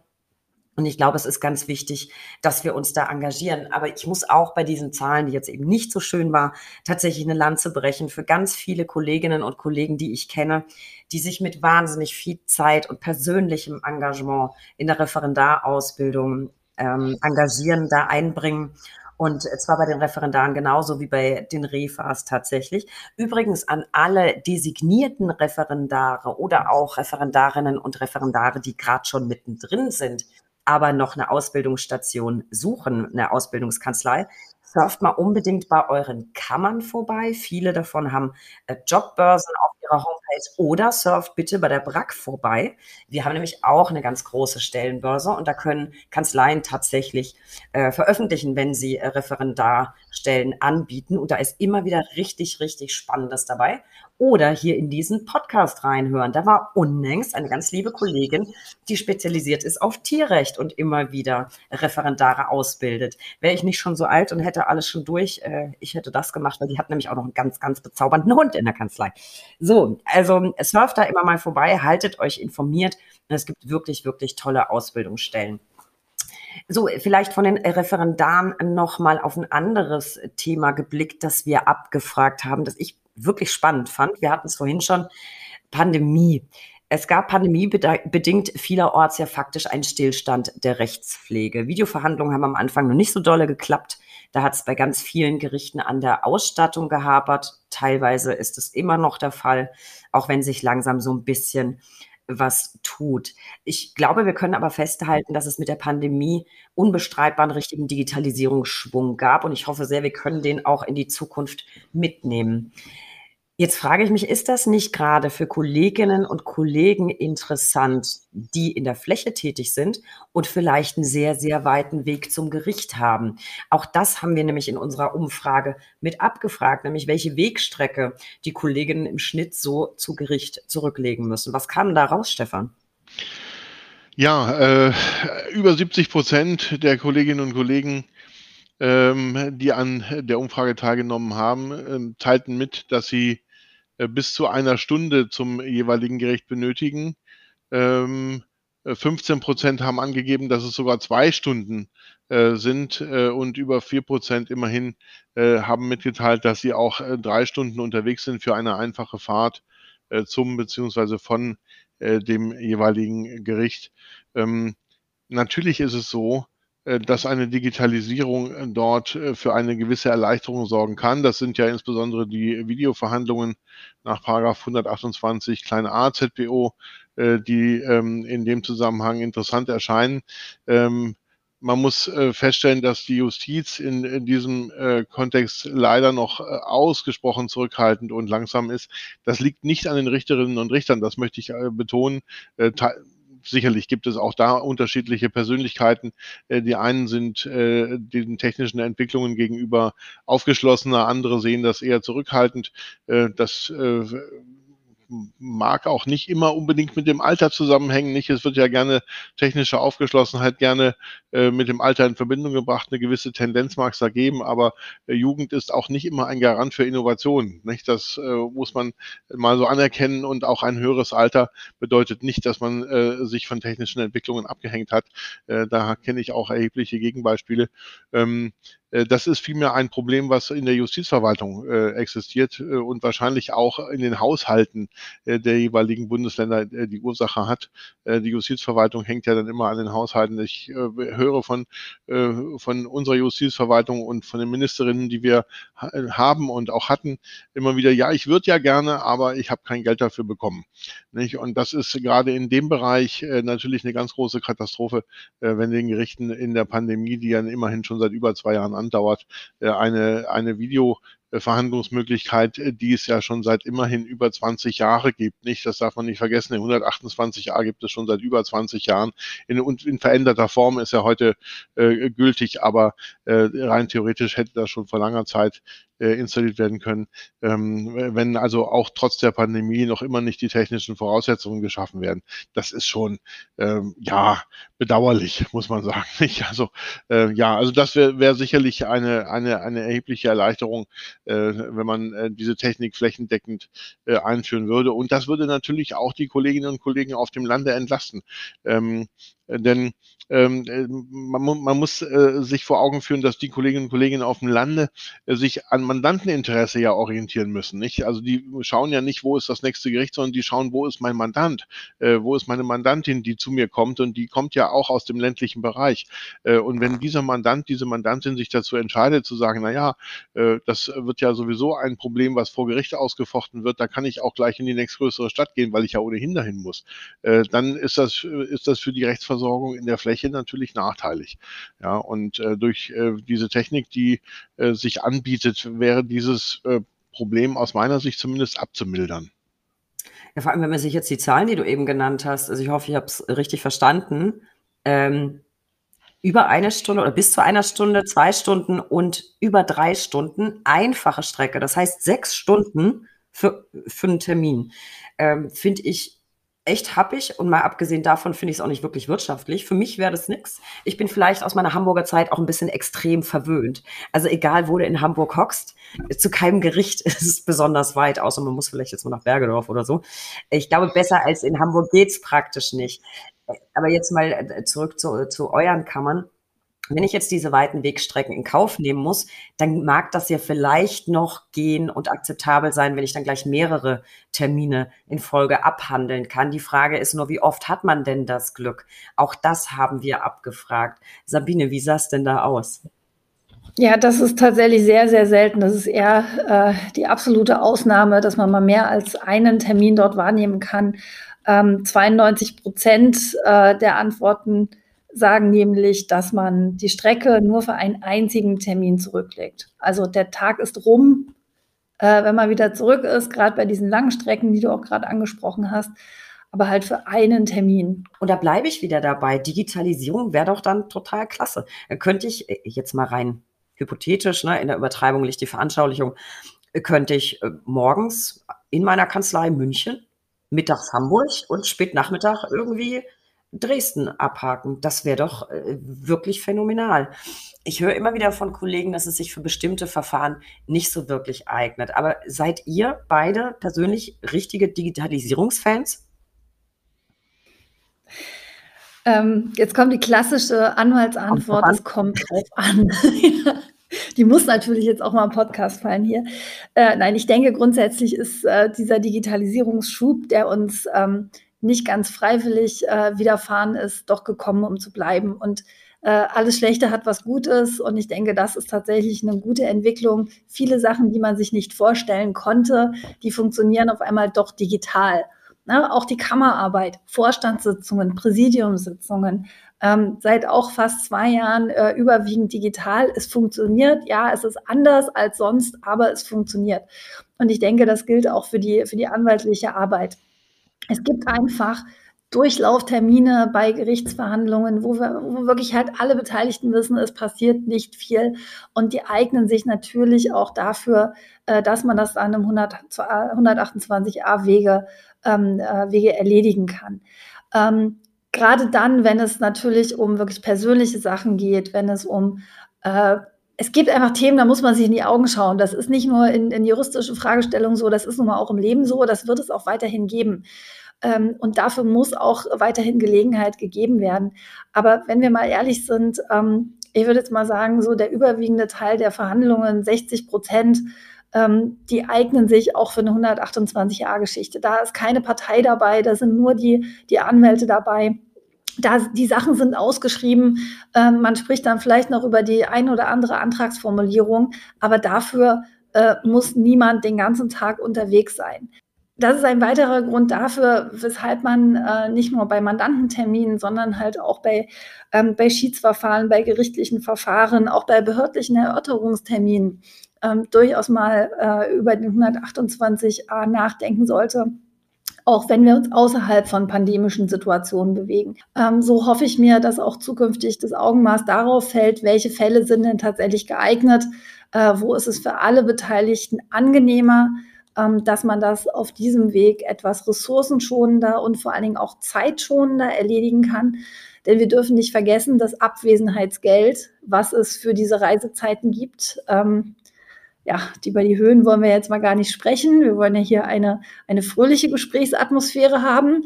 Und ich glaube, es ist ganz wichtig, dass wir uns da engagieren. Aber ich muss auch bei diesen Zahlen, die jetzt eben nicht so schön war, tatsächlich eine Lanze brechen für ganz viele Kolleginnen und Kollegen, die ich kenne, die sich mit wahnsinnig viel Zeit und persönlichem Engagement in der Referendarausbildung ähm, engagieren, da einbringen. Und zwar bei den Referendaren genauso wie bei den Refas tatsächlich. Übrigens an alle designierten Referendare oder auch Referendarinnen und Referendare, die gerade schon mittendrin sind aber noch eine Ausbildungsstation suchen, eine Ausbildungskanzlei, surft mal unbedingt bei euren Kammern vorbei. Viele davon haben äh, Jobbörsen auf Homepage oder surft bitte bei der BRAC vorbei. Wir haben nämlich auch eine ganz große Stellenbörse und da können Kanzleien tatsächlich äh, veröffentlichen, wenn sie äh, Referendarstellen anbieten. Und da ist immer wieder richtig, richtig Spannendes dabei oder hier in diesen Podcast reinhören. Da war unlängst eine ganz liebe Kollegin, die spezialisiert ist auf Tierrecht und immer wieder Referendare ausbildet. Wäre ich nicht schon so alt und hätte alles schon durch, äh, ich hätte das gemacht, weil die hat nämlich auch noch einen ganz, ganz bezaubernden Hund in der Kanzlei. So, also surft da immer mal vorbei, haltet euch informiert. Es gibt wirklich, wirklich tolle Ausbildungsstellen. So, vielleicht von den Referendaren noch mal auf ein anderes Thema geblickt, das wir abgefragt haben, das ich wirklich spannend fand. Wir hatten es vorhin schon, Pandemie. Es gab pandemiebedingt vielerorts ja faktisch einen Stillstand der Rechtspflege. Videoverhandlungen haben am Anfang noch nicht so dolle geklappt. Da hat es bei ganz vielen Gerichten an der Ausstattung gehapert. Teilweise ist es immer noch der Fall, auch wenn sich langsam so ein bisschen was tut. Ich glaube, wir können aber festhalten, dass es mit der Pandemie unbestreitbar einen richtigen Digitalisierungsschwung gab und ich hoffe sehr, wir können den auch in die Zukunft mitnehmen. Jetzt frage ich mich, ist das nicht gerade für Kolleginnen und Kollegen interessant, die in der Fläche tätig sind und vielleicht einen sehr, sehr weiten Weg zum Gericht haben? Auch das haben wir nämlich in unserer Umfrage mit abgefragt, nämlich welche Wegstrecke die Kolleginnen im Schnitt so zu Gericht zurücklegen müssen. Was kam da raus, Stefan? Ja, äh, über 70 Prozent der Kolleginnen und Kollegen ähm, die an der Umfrage teilgenommen haben, äh, teilten mit, dass sie bis zu einer Stunde zum jeweiligen Gericht benötigen. Ähm, 15 äh, Prozent haben angegeben, dass es sogar zwei Stunden äh, sind äh, und über vier Prozent immerhin äh, haben mitgeteilt, dass sie auch äh, drei Stunden unterwegs sind für eine einfache Fahrt zum beziehungsweise von dem jeweiligen Gericht. Ähm, natürlich ist es so, äh, dass eine Digitalisierung äh, dort äh, für eine gewisse Erleichterung sorgen kann. Das sind ja insbesondere die Videoverhandlungen nach 128 kleine a ZPO, die ähm, in dem Zusammenhang interessant erscheinen. Ähm, man muss äh, feststellen, dass die Justiz in, diesem äh, Kontext leider noch äh, ausgesprochen zurückhaltend und langsam ist. Das liegt nicht an den Richterinnen und Richtern, das möchte ich äh, betonen. Äh, sicherlich gibt es auch da unterschiedliche Persönlichkeiten. Äh, die einen sind äh, den technischen Entwicklungen gegenüber aufgeschlossener, andere sehen das eher zurückhaltend. Äh, das mag auch nicht immer unbedingt mit dem Alter zusammenhängen. Nicht, es wird ja gerne technische Aufgeschlossenheit gerne äh, mit dem Alter in Verbindung gebracht. Eine gewisse Tendenz mag es da geben, aber äh, Jugend ist auch nicht immer ein Garant für Innovation. Nicht, das äh, muss man mal so anerkennen und auch ein höheres Alter bedeutet nicht, dass man äh, sich von technischen Entwicklungen abgehängt hat. Äh, da kenne ich auch erhebliche Gegenbeispiele. Ähm, äh, das ist vielmehr ein Problem, was in der Justizverwaltung äh, existiert äh, und wahrscheinlich auch in den Haushalten äh, der jeweiligen Bundesländer äh, die Ursache hat. Äh, die Justizverwaltung hängt ja dann immer an den Haushalten. Ich höre von, von unserer Justizverwaltung und von den Ministerinnen, die wir haben und auch hatten, immer wieder, ja, ich würde ja gerne, aber ich habe kein Geld dafür bekommen. Und das ist gerade in dem Bereich natürlich eine ganz große Katastrophe, wenn den Gerichten in der Pandemie, die ja immerhin schon seit über zwei Jahren andauert, äh, eine, eine Video äh, die es ja schon seit immerhin über 20 Jahre gibt. Nicht, das darf man nicht vergessen. In 128a gibt es schon seit über 20 Jahren. In, in veränderter Form ist er heute äh, gültig, aber äh, rein theoretisch hätte das schon vor langer Zeit äh, installiert werden können, ähm, wenn also auch trotz der Pandemie noch immer nicht die technischen Voraussetzungen geschaffen werden. Das ist schon ähm, ja bedauerlich, muss man sagen. Nicht? Also äh, ja, also das wäre wär sicherlich eine, eine, eine erhebliche Erleichterung, äh, wenn man diese Technik flächendeckend einführen würde. Und das würde natürlich auch die Kolleginnen und Kollegen auf dem Lande entlasten. Ähm, denn ähm, äh, man, man, muss äh, sich vor Augen führen, dass die Kolleginnen und Kollegen auf dem Lande äh, sich an Mandanteninteresse ja orientieren müssen. Nicht? Also die schauen ja nicht, wo ist das nächste Gericht, sondern die schauen, wo ist mein Mandant, äh, wo ist meine Mandantin, die zu mir kommt und die kommt ja auch aus dem ländlichen Bereich. Äh, und wenn dieser Mandant, diese Mandantin sich dazu entscheidet zu sagen, na ja, äh, das wird ja sowieso ein Problem, was vor Gericht ausgefochten wird, da kann ich auch gleich in die nächstgrößere Stadt gehen, weil ich ja ohnehin dahin muss. dann ist das, ist das für die Rechtsversorgung in der Fläche Fläche natürlich nachteilig. Ja, und äh, durch äh, diese Technik, die äh, sich anbietet, wäre dieses äh, Problem aus meiner Sicht zumindest abzumildern. Ja, vor allem, wenn man sich jetzt die Zahlen, die du eben genannt hast, also ich hoffe, ich habe es richtig verstanden, ähm, über eine Stunde oder bis zu einer Stunde, zwei Stunden und über drei Stunden einfache Strecke. Das heißt sechs Stunden für, für einen Termin. Ähm, Finde ich echt happig und mal abgesehen davon finde ich es auch nicht wirklich wirtschaftlich. Für mich wäre das nix. Ich bin vielleicht aus meiner Hamburger Zeit auch ein bisschen extrem verwöhnt. Also egal, wo du in Hamburg hockst, zu keinem Gericht ist es besonders weit, außer man muss vielleicht jetzt mal nach Bergedorf oder so. Ich glaube, besser als in Hamburg geht's praktisch nicht. Aber jetzt mal äh, zurück zu, zu euren Kammern wenn ich jetzt diese weiten Wegstrecken in Kauf nehmen muss, dann mag das ja vielleicht noch gehen und akzeptabel sein, wenn ich dann gleich mehrere Termine in Folge abhandeln kann. Die Frage ist nur, wie oft hat man denn das Glück? Auch das haben wir abgefragt. Sabine, wie sah es denn da aus? Ja, das ist tatsächlich sehr, sehr selten. Das ist eher äh, die absolute Ausnahme, dass man mal mehr als einen Termin dort wahrnehmen kann. Ähm, 92 Prozent äh, der Antworten sagen nämlich, dass man die Strecke nur für einen einzigen Termin zurücklegt. Also der Tag ist rum, äh, wenn man wieder zurück ist, gerade bei diesen langen Strecken, die du auch gerade angesprochen hast, aber halt für einen Termin. Und da bleibe ich wieder dabei. Digitalisierung wäre doch dann total klasse. Dann könnte ich äh, jetzt mal rein hypothetisch, ne, in der Übertreibung liegt die Veranschaulichung, äh, könnte ich äh, morgens in meiner Kanzlei München, mittags Hamburg und spät Nachmittag irgendwie Dresden abhaken. Das wäre doch äh, wirklich phänomenal. Ich höre immer wieder von Kollegen, dass es sich für bestimmte Verfahren nicht so wirklich eignet. Aber seid ihr beide persönlich richtige Digitalisierungsfans? Ähm, jetzt kommt die klassische Anwaltsantwort, es kommt drauf an. die muss natürlich jetzt auch mal im Podcast fallen hier. Äh, nein, ich denke grundsätzlich ist äh, dieser Digitalisierungsschub, der uns ähm, nicht ganz freiwillig äh, widerfahren ist, doch gekommen, um zu bleiben. Und äh, alles Schlechte hat was Gutes. Und ich denke, das ist tatsächlich eine gute Entwicklung. Viele Sachen, die man sich nicht vorstellen konnte, die funktionieren auf einmal doch digital. Na, auch die Kammerarbeit, Vorstandssitzungen, Präsidiumssitzungen, ähm, seit auch fast zwei Jahren äh, überwiegend digital. Es funktioniert, ja, es ist anders als sonst, aber es funktioniert. Und ich denke, das gilt auch für die, für die anwaltliche Arbeit. Es gibt einfach Durchlauftermine bei Gerichtsverhandlungen, wo wir, wo wirklich halt alle Beteiligten wissen, es passiert nicht viel. Und die eignen sich natürlich auch dafür, äh, dass man das dann im 128a Wege, ähm, äh, Wege erledigen kann. Ähm, Gerade dann, wenn es natürlich um wirklich persönliche Sachen geht, wenn es um äh, es gibt einfach Themen, da muss man sich in die Augen schauen. Das ist nicht nur in, in juristischen Fragestellungen so, das ist nun mal auch im Leben so, das wird es auch weiterhin geben. Ähm, und dafür muss auch weiterhin Gelegenheit gegeben werden. Aber wenn wir mal ehrlich sind, ähm, ich würde jetzt mal sagen, so der überwiegende Teil der Verhandlungen, 60 Prozent, ähm, die eignen sich auch für eine 128a-Geschichte. Da ist keine Partei dabei, da sind nur die, die Anwälte dabei. Da, die Sachen sind ausgeschrieben. Ähm, man spricht dann vielleicht noch über die ein oder andere Antragsformulierung, aber dafür äh, muss niemand den ganzen Tag unterwegs sein das ist ein weiterer Grund dafür, weshalb man äh, nicht nur bei Mandantenterminen, sondern halt auch bei, ähm, bei Schiedsverfahren, bei gerichtlichen Verfahren, auch bei behördlichen Erörterungsterminen ähm, durchaus mal äh, über den 128a nachdenken sollte auch wenn wir uns außerhalb von pandemischen Situationen bewegen. Ähm, so hoffe ich mir, dass auch zukünftig das Augenmaß darauf fällt, welche Fälle sind denn tatsächlich geeignet, äh, wo ist es für alle Beteiligten angenehmer, ähm, dass man das auf diesem Weg etwas ressourcenschonender und vor allen Dingen auch zeitschonender erledigen kann. Denn wir dürfen nicht vergessen, das Abwesenheitsgeld, was es für diese Reisezeiten gibt, ähm, ja, über die Höhen wollen wir jetzt mal gar nicht sprechen. Wir wollen ja hier eine, eine fröhliche Gesprächsatmosphäre haben.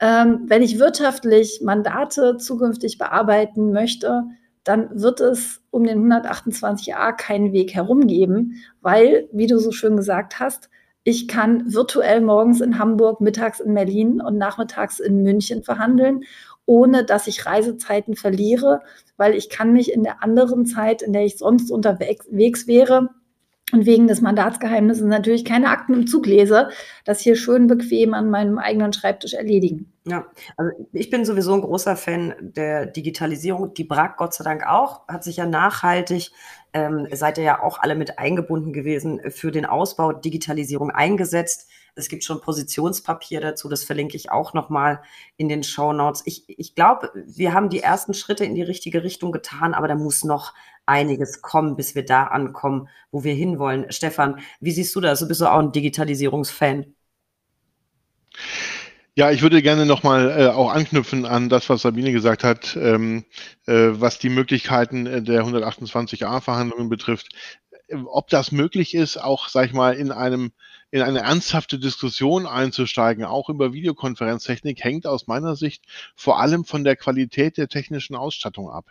Ähm, wenn ich wirtschaftlich Mandate zukünftig bearbeiten möchte, dann wird es um den 128a keinen Weg herum geben, weil, wie du so schön gesagt hast, ich kann virtuell morgens in Hamburg, mittags in Berlin und nachmittags in München verhandeln, ohne dass ich Reisezeiten verliere, weil ich kann mich in der anderen Zeit, in der ich sonst unterwegs wäre, und wegen des Mandatsgeheimnisses natürlich keine Akten im Zug lese, das hier schön bequem an meinem eigenen Schreibtisch erledigen. Ja, also ich bin sowieso ein großer Fan der Digitalisierung. Die BRAC, Gott sei Dank auch, hat sich ja nachhaltig, ähm, seid ihr ja auch alle mit eingebunden gewesen, für den Ausbau Digitalisierung eingesetzt. Es gibt schon Positionspapier dazu, das verlinke ich auch nochmal in den Show Notes. Ich, ich glaube, wir haben die ersten Schritte in die richtige Richtung getan, aber da muss noch einiges kommen, bis wir da ankommen, wo wir hinwollen. Stefan, wie siehst du das? Du bist auch ein Digitalisierungsfan. Ja, ich würde gerne nochmal äh, auch anknüpfen an das, was Sabine gesagt hat, ähm, äh, was die Möglichkeiten äh, der 128a-Verhandlungen betrifft. Ob das möglich ist, auch, sag ich mal, in einem in eine ernsthafte Diskussion einzusteigen, auch über Videokonferenztechnik, hängt aus meiner Sicht vor allem von der Qualität der technischen Ausstattung ab.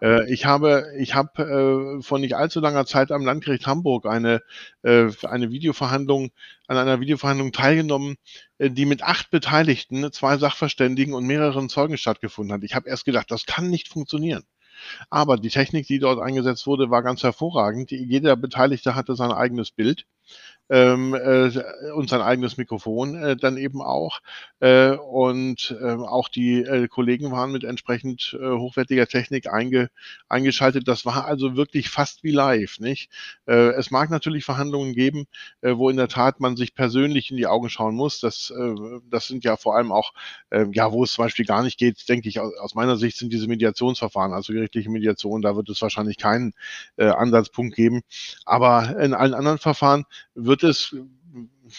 Äh, ich habe, ich habe äh, vor nicht allzu langer Zeit am Landgericht Hamburg eine, äh, eine Videoverhandlung, an einer Videoverhandlung teilgenommen, äh, die mit acht Beteiligten, zwei Sachverständigen und mehreren Zeugen stattgefunden hat. Ich habe erst gedacht, das kann nicht funktionieren. Aber die Technik, die dort eingesetzt wurde, war ganz hervorragend. Jeder Beteiligte hatte sein eigenes Bild ähm, äh, und sein eigenes Mikrofon äh, dann eben auch. Äh, und äh, auch die äh, Kollegen waren mit entsprechend äh, hochwertiger Technik einge, eingeschaltet. Das war also wirklich fast wie live. Nicht? Äh, es mag natürlich Verhandlungen geben, wo in der Tat man sich persönlich in die Augen schauen muss. Das, das sind ja vor allem auch, äh, ja, wo es zum Beispiel gar nicht geht, denke ich, aus, aus meiner Sicht sind diese Mediationsverfahren, also gerichtliche Mediation, da wird es wahrscheinlich keinen Ansatzpunkt geben. Aber in allen anderen Verfahren wird es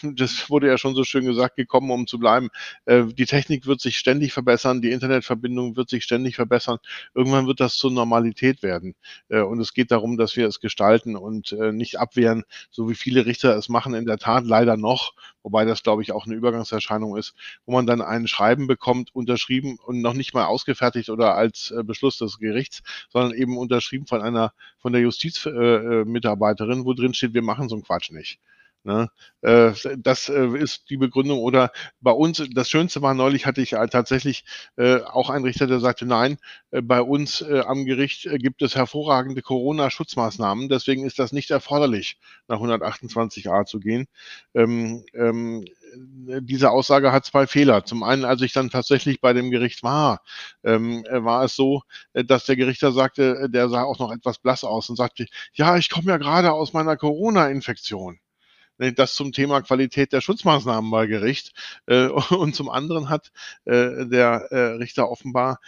das wurde ja schon so schön gesagt, gekommen, um zu bleiben. Äh, die Technik wird sich ständig verbessern, die Internetverbindung wird sich ständig verbessern. Irgendwann wird das zur Normalität werden. Äh, und es geht darum, dass wir es gestalten und äh, nicht abwehren, so wie viele Richter es machen, in der Tat leider noch, wobei das, glaube ich, auch eine Übergangserscheinung ist, wo man dann ein Schreiben bekommt, unterschrieben und noch nicht mal ausgefertigt oder als Beschluss des Gerichts, sondern eben unterschrieben von einer, von der Justizmitarbeiterin, wo drin steht, wir machen so einen Quatsch nicht. Ne? Äh, das äh, ist die Begründung. Oder bei uns, das Schönste war neulich, hatte ich tatsächlich äh, auch einen Richter, der sagte, nein, bei uns am Gericht gibt es hervorragende Corona-Schutzmaßnahmen, deswegen ist das nicht erforderlich, nach 128a zu gehen. Ähm, ähm, diese Aussage hat zwei Fehler. Zum einen, als ich dann tatsächlich bei dem Gericht war, ähm, war es so, äh, dass der Gerichter sagte, äh, der sah auch noch etwas blass aus und sagte, ja, ich komme ja gerade aus meiner Corona-Infektion das zum Thema Qualität der Schutzmaßnahmen bei Gericht. Äh, und zum anderen hat äh, der äh, Richter offenbar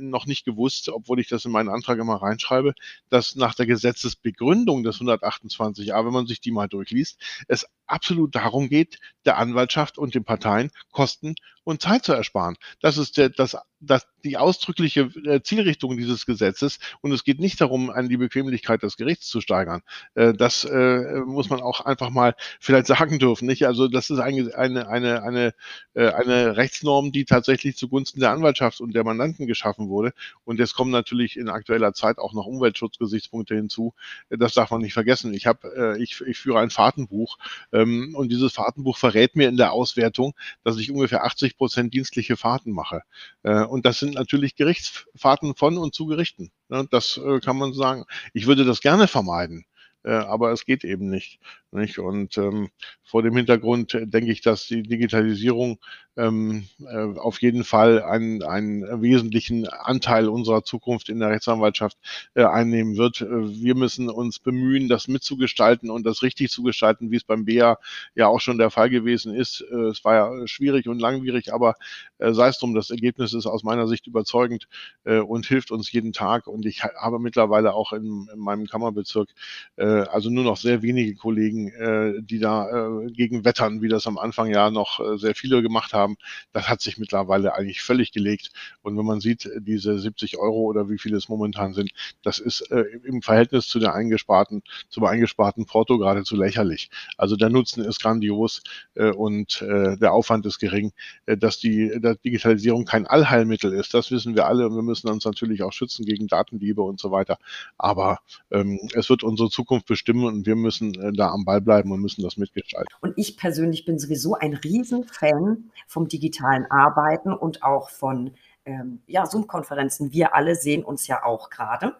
noch nicht gewusst, obwohl ich das in meinen Antrag immer reinschreibe, dass nach der Gesetzesbegründung des 128a, wenn man sich die mal durchliest, es absolut darum geht, der Anwaltschaft und den Parteien Kosten und Zeit zu ersparen. Das ist der, das, das, die ausdrückliche äh, Zielrichtung dieses Gesetzes. Und es geht nicht darum, an die Bequemlichkeit des Gerichts zu steigern. Äh, das äh, muss man auch einfach mal vielleicht sagen dürfen. Nicht? Also das ist eine, eine, eine, eine, eine Rechtsnorm, die tatsächlich zugunsten der Anwaltschaft und der Mandanten geschaffen wurde. Und jetzt kommen natürlich in aktueller Zeit auch noch Umweltschutzgesichtspunkte hinzu. Das darf man nicht vergessen. Ich, hab, ich, ich führe ein Fahrtenbuch ähm, und dieses Fahrtenbuch verrät mir in der Auswertung, dass ich ungefähr 80 Prozent dienstliche Fahrten mache. Äh, und das sind natürlich Gerichtsfahrten von und zu Gerichten. Ne? Das äh, kann man sagen. Ich würde das gerne vermeiden. Äh, aber es geht eben nicht. Nicht? Und ähm, vor dem Hintergrund denke ich, dass die Digitalisierung ähm, äh, auf jeden Fall einen, einen wesentlichen Anteil unserer Zukunft in der Rechtsanwaltschaft äh, einnehmen wird. Äh, wir müssen uns bemühen, das mitzugestalten und das richtig zu gestalten, wie es beim BEA ja auch schon der Fall gewesen ist. Äh, es war ja schwierig und langwierig, aber äh, sei es drum, das Ergebnis ist aus meiner Sicht überzeugend äh, und hilft uns jeden Tag. Und ich habe mittlerweile auch in, in meinem Kammerbezirk äh, also nur noch sehr wenige Kollegen, äh, die da äh, gegen wettern, wie das am Anfang ja noch äh, sehr viele gemacht haben. Das hat sich mittlerweile eigentlich völlig gelegt. Und wenn man sieht, diese 70 Euro oder wie viele es momentan sind, das ist äh, im Verhältnis zu der eingesparten, zum eingesparten Porto geradezu lächerlich. Also der Nutzen ist grandios äh, und äh, der Aufwand ist gering. Äh, dass die dass Digitalisierung kein Allheilmittel ist, das wissen wir alle und wir müssen uns natürlich auch schützen gegen Datendiebe und so weiter. Aber ähm, es wird unsere Zukunft bestimmen und wir müssen äh, da am Ball bleiben und müssen das mitgestalten. Und ich persönlich bin sowieso ein Riesenfan vom digitalen Arbeiten und auch von ähm, ja, Zoom-Konferenzen. Wir alle sehen uns ja auch gerade.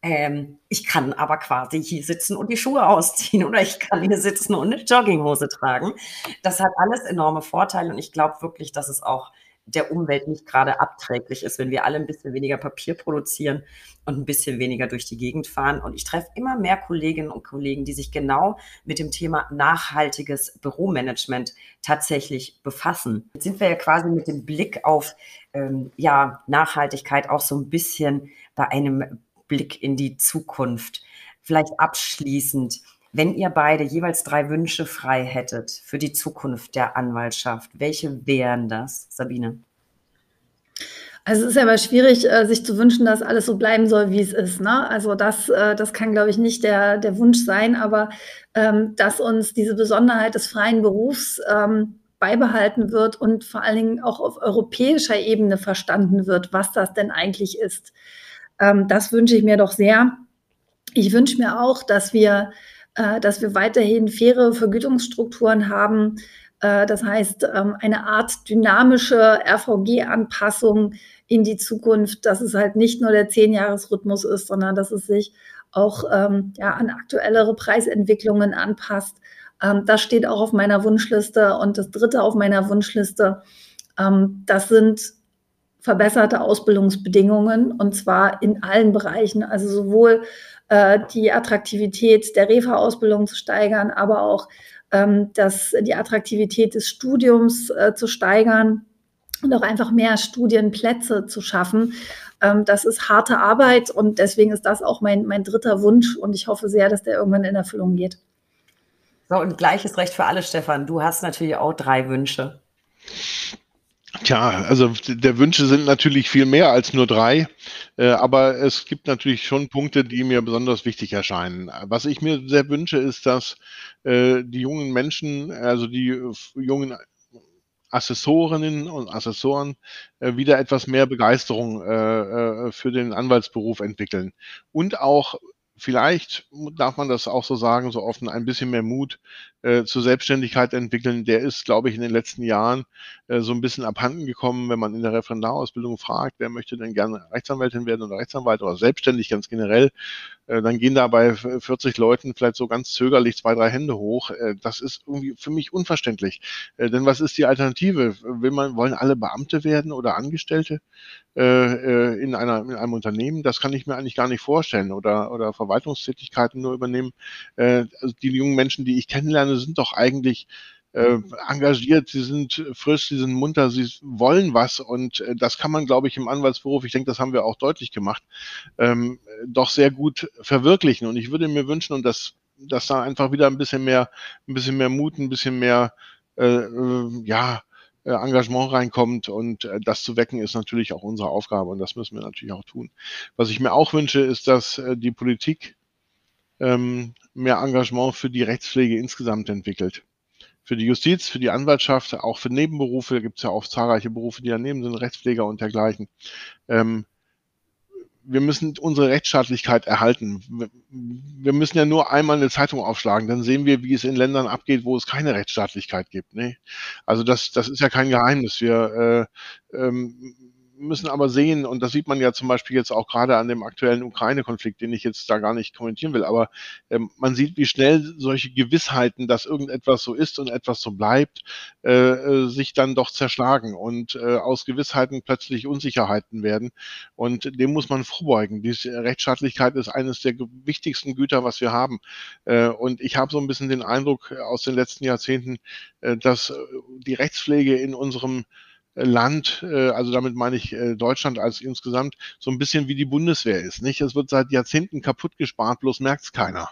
Ähm, ich kann aber quasi hier sitzen und die Schuhe ausziehen oder ich kann hier sitzen und eine Jogginghose tragen. Das hat alles enorme Vorteile und ich glaube wirklich, dass es auch der Umwelt nicht gerade abträglich ist, wenn wir alle ein bisschen weniger Papier produzieren und ein bisschen weniger durch die Gegend fahren. Und ich treffe immer mehr Kolleginnen und Kollegen, die sich genau mit dem Thema nachhaltiges Büromanagement tatsächlich befassen. Jetzt sind wir ja quasi mit dem Blick auf ähm, ja, Nachhaltigkeit auch so ein bisschen bei einem Blick in die Zukunft. Vielleicht abschließend, wenn ihr beide jeweils drei Wünsche frei hättet für die Zukunft der Anwaltschaft, welche wären das, Sabine? Also es ist aber schwierig, äh, sich zu wünschen, dass alles so bleiben soll, wie es ist. Ne? Also das, äh, das kann, glaube ich, nicht der, der Wunsch sein, aber ähm, dass uns diese Besonderheit des freien Berufs ähm, beibehalten wird und vor allen Dingen auch auf europäischer Ebene verstanden wird, was das denn eigentlich ist. Ähm, das wünsche ich mir doch sehr. Ich wünsche mir auch, dass wir äh, dass wir weiterhin faire Vergütungsstrukturen haben. Äh, das heißt, ähm, eine Art dynamische RVG-Anpassung in die Zukunft, dass es halt nicht nur der Zehn-Jahres-Rhythmus ist, sondern dass es sich auch ähm, ja, an aktuellere Preisentwicklungen anpasst. Ähm, das steht auch auf meiner Wunschliste. Und das Dritte auf meiner Wunschliste, ähm, das sind verbesserte Ausbildungsbedingungen und zwar in allen Bereichen, also sowohl äh, die Attraktivität der Refa-Ausbildung zu steigern, aber auch ähm, das, die Attraktivität des Studiums äh, zu steigern und auch einfach mehr Studienplätze zu schaffen. Ähm, das ist harte Arbeit und deswegen ist das auch mein, mein dritter Wunsch und ich hoffe sehr, dass der irgendwann in Erfüllung geht. So, und gleiches Recht für alle, Stefan. Du hast natürlich auch drei Wünsche. Tja, also der Wünsche sind natürlich viel mehr als nur drei, äh, aber es gibt natürlich schon Punkte, die mir besonders wichtig erscheinen. Was ich mir sehr wünsche, ist, dass äh, die jungen Menschen, also die jungen Assessorinnen und Assessoren äh, wieder etwas mehr Begeisterung äh, äh, für den Anwaltsberuf entwickeln und auch vielleicht darf man das auch so sagen, so offen, ein bisschen mehr Mut äh, zur Selbstständigkeit entwickeln. Der ist, glaube ich, in den letzten Jahren äh, so ein bisschen abhanden gekommen, wenn man in der Referendarausbildung fragt, wer möchte denn gerne Rechtsanwältin werden oder Rechtsanwalt oder selbstständig ganz generell, äh, dann gehen da bei 40 Leuten vielleicht so ganz zögerlich zwei, drei Hände hoch. Äh, das ist irgendwie für mich unverständlich. Äh, denn was ist die Alternative? Will man, wollen alle Beamte werden oder Angestellte in, einer, in einem Unternehmen? Das kann ich mir eigentlich gar nicht vorstellen. Oder, oder Verwaltungstätigkeiten nur übernehmen. Also die jungen Menschen, die ich kennenlerne, sind doch eigentlich äh, engagiert, sie sind frisch, sie sind munter, sie wollen was und äh, das kann man, glaube ich, im Anwaltsberuf, ich denke, das haben wir auch deutlich gemacht, ähm, doch sehr gut verwirklichen. Und ich würde mir wünschen, und das, dass da einfach wieder ein bisschen mehr, ein bisschen mehr Mut, ein bisschen mehr, äh, äh ja, äh, Engagement reinkommt und äh, das zu wecken ist natürlich auch unsere Aufgabe und das müssen wir natürlich auch tun. Was ich mir auch wünsche, ist, dass äh, die Politik ähm, mehr Engagement für die Rechtspflege insgesamt entwickelt für die Justiz, für die Anwaltschaft, auch für Nebenberufe, da gibt es ja auch zahlreiche Berufe, die daneben sind, Rechtspfleger und dergleichen. Ähm, wir müssen unsere Rechtsstaatlichkeit erhalten. Wir müssen ja nur einmal eine Zeitung aufschlagen, dann sehen wir, wie es in Ländern abgeht, wo es keine Rechtsstaatlichkeit gibt. Ne? Also das, das ist ja kein Geheimnis. Wir äh, ähm, müssen aber sehen, und das sieht man ja zum Beispiel jetzt auch gerade an dem aktuellen Ukraine-Konflikt, den ich jetzt da gar nicht kommentieren will, aber ähm, man sieht, wie schnell solche Gewissheiten, dass irgendetwas so ist und etwas so bleibt, äh, äh, sich dann doch zerschlagen und äh, aus Gewissheiten plötzlich Unsicherheiten werden. Und dem muss man vorbeugen. Diese Rechtsstaatlichkeit ist eines der wichtigsten Güter, was wir haben. Äh, und ich habe so ein bisschen den Eindruck aus den letzten Jahrzehnten, äh, dass äh, die Rechtspflege in unserem Land, äh, also damit meine ich äh, Deutschland als insgesamt, so ein bisschen wie die Bundeswehr ist. Nicht? Es wird seit Jahrzehnten kaputt gespart, bloß merkt es keiner.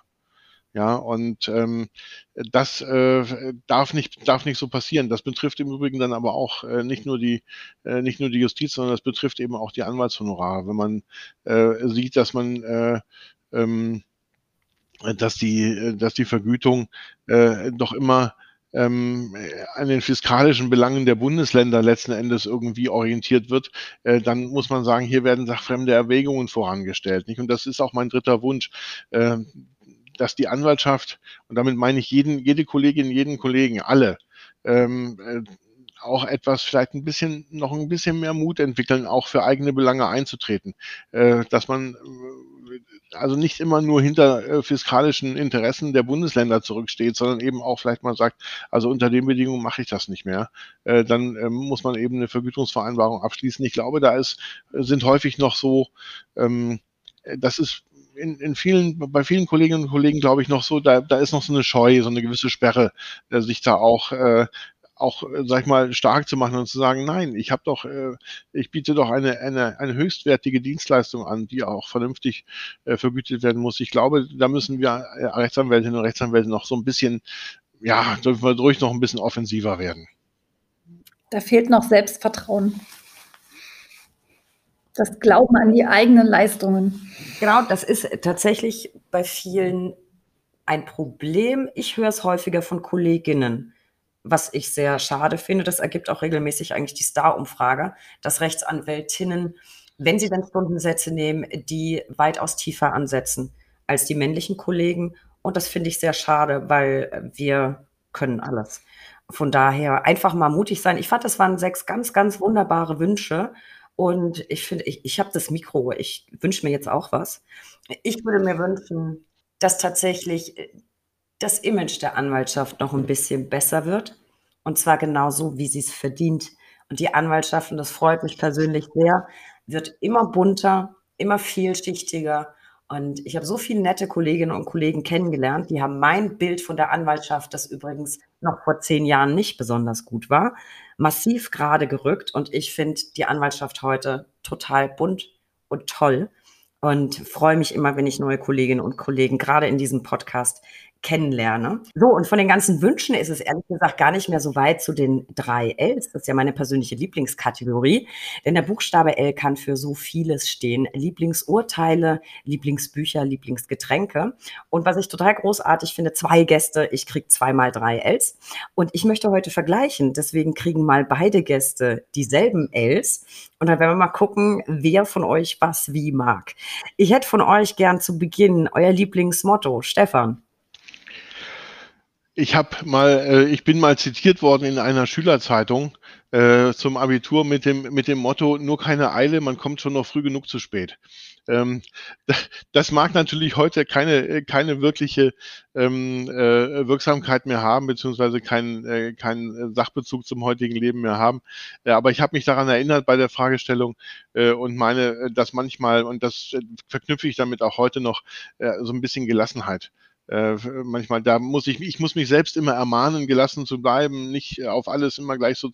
Ja, und ähm, das äh, darf nicht darf nicht so passieren. Das betrifft im Übrigen dann aber auch äh, nicht nur die äh, nicht nur die Justiz, sondern das betrifft eben auch die Anwaltshonorare. Wenn man äh, sieht, dass man äh, ähm, dass die dass die Vergütung äh, doch immer ähm, an den fiskalischen Belangen der Bundesländer letzten Endes irgendwie orientiert wird, äh, dann muss man sagen, hier werden sachfremde Erwägungen vorangestellt. Nicht? Und das ist auch mein dritter Wunsch. Äh, dass die Anwaltschaft, und damit meine ich jeden, jede Kollegin, jeden Kollegen, alle, ähm, äh, auch etwas, vielleicht ein bisschen, noch ein bisschen mehr Mut entwickeln, auch für eigene Belange einzutreten. Äh, dass man also nicht immer nur hinter äh, fiskalischen Interessen der Bundesländer zurücksteht, sondern eben auch vielleicht mal sagt, also unter den Bedingungen mache ich das nicht mehr. Äh, dann ähm, muss man eben eine Vergütungsvereinbarung abschließen. Ich glaube, da ist, sind häufig noch so, ähm, das ist in, in vielen, bei vielen Kolleginnen und Kollegen, glaube ich, noch so, da, da ist noch so eine Scheu, so eine gewisse Sperre, der sich da auch äh, auch, äh, sag ich mal, stark zu machen und zu sagen, nein, ich habe doch, äh, ich biete doch eine, eine, eine höchstwertige Dienstleistung an, die auch vernünftig äh, vergütet werden muss. Ich glaube, da müssen wir äh, Rechtsanwältinnen und Rechtsanwälte noch so ein bisschen, ja, dürfen wir durch noch ein bisschen offensiver werden. Da fehlt noch Selbstvertrauen. Das Glauben an die eigenen Leistungen. Genau, das ist tatsächlich bei vielen ein Problem. Ich höre es häufiger von Kolleginnen was ich sehr schade finde. Das ergibt auch regelmäßig eigentlich die Star-Umfrage, dass Rechtsanwältinnen, wenn sie dann Stundensätze nehmen, die weitaus tiefer ansetzen als die männlichen Kollegen. Und das finde ich sehr schade, weil wir können alles. Von daher einfach mal mutig sein. Ich fand, das waren sechs ganz, ganz wunderbare Wünsche. Und ich finde, ich, ich habe das Mikro. Ich wünsche mir jetzt auch was. Ich würde mir wünschen, dass tatsächlich das Image der Anwaltschaft noch ein bisschen besser wird. Und zwar genauso, wie sie es verdient. Und die Anwaltschaft, und das freut mich persönlich sehr, wird immer bunter, immer vielschichtiger. Und ich habe so viele nette Kolleginnen und Kollegen kennengelernt, die haben mein Bild von der Anwaltschaft, das übrigens noch vor zehn Jahren nicht besonders gut war, massiv gerade gerückt. Und ich finde die Anwaltschaft heute total bunt und toll und freue mich immer, wenn ich neue Kolleginnen und Kollegen gerade in diesem Podcast kennenlerne. So, und von den ganzen Wünschen ist es ehrlich gesagt gar nicht mehr so weit zu den drei Ls. Das ist ja meine persönliche Lieblingskategorie. Denn der Buchstabe L kann für so vieles stehen. Lieblingsurteile, Lieblingsbücher, Lieblingsgetränke. Und was ich total großartig finde, zwei Gäste, ich kriege zweimal drei Ls. Und ich möchte heute vergleichen. Deswegen kriegen mal beide Gäste dieselben Ls. Und dann werden wir mal gucken, wer von euch was wie mag. Ich hätte von euch gern zu Beginn euer Lieblingsmotto. Stefan. Ich habe mal, äh, ich bin mal zitiert worden in einer Schülerzeitung äh, zum Abitur mit dem mit dem Motto: Nur keine Eile, man kommt schon noch früh genug zu spät. Ähm, das mag natürlich heute keine keine wirkliche ähm, äh, Wirksamkeit mehr haben, beziehungsweise keinen äh, keinen Sachbezug zum heutigen Leben mehr haben. Äh, aber ich habe mich daran erinnert bei der Fragestellung äh, und meine, dass manchmal und das verknüpfe ich damit auch heute noch so ein bisschen Gelassenheit äh, manchmal, da muss ich, ich muss mich selbst immer ermahnen, gelassen zu bleiben, nicht auf alles immer gleich so,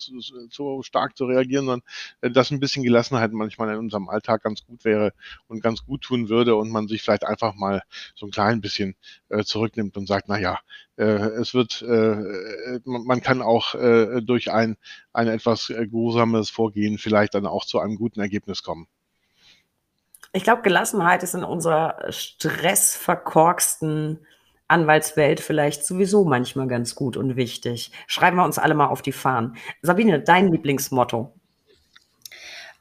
so stark zu reagieren, sondern äh, dass ein bisschen Gelassenheit manchmal in unserem Alltag ganz gut wäre und ganz gut tun würde und man sich vielleicht einfach mal so ein klein bisschen äh, zurücknimmt und sagt, na ja, äh, es wird, äh, man kann auch äh, durch ein, ein etwas äh, geruhsames Vorgehen vielleicht dann auch zu einem guten Ergebnis kommen. Ich glaube, Gelassenheit ist in unserer stressverkorksten Anwaltswelt vielleicht sowieso manchmal ganz gut und wichtig. Schreiben wir uns alle mal auf die Fahnen. Sabine, dein Lieblingsmotto?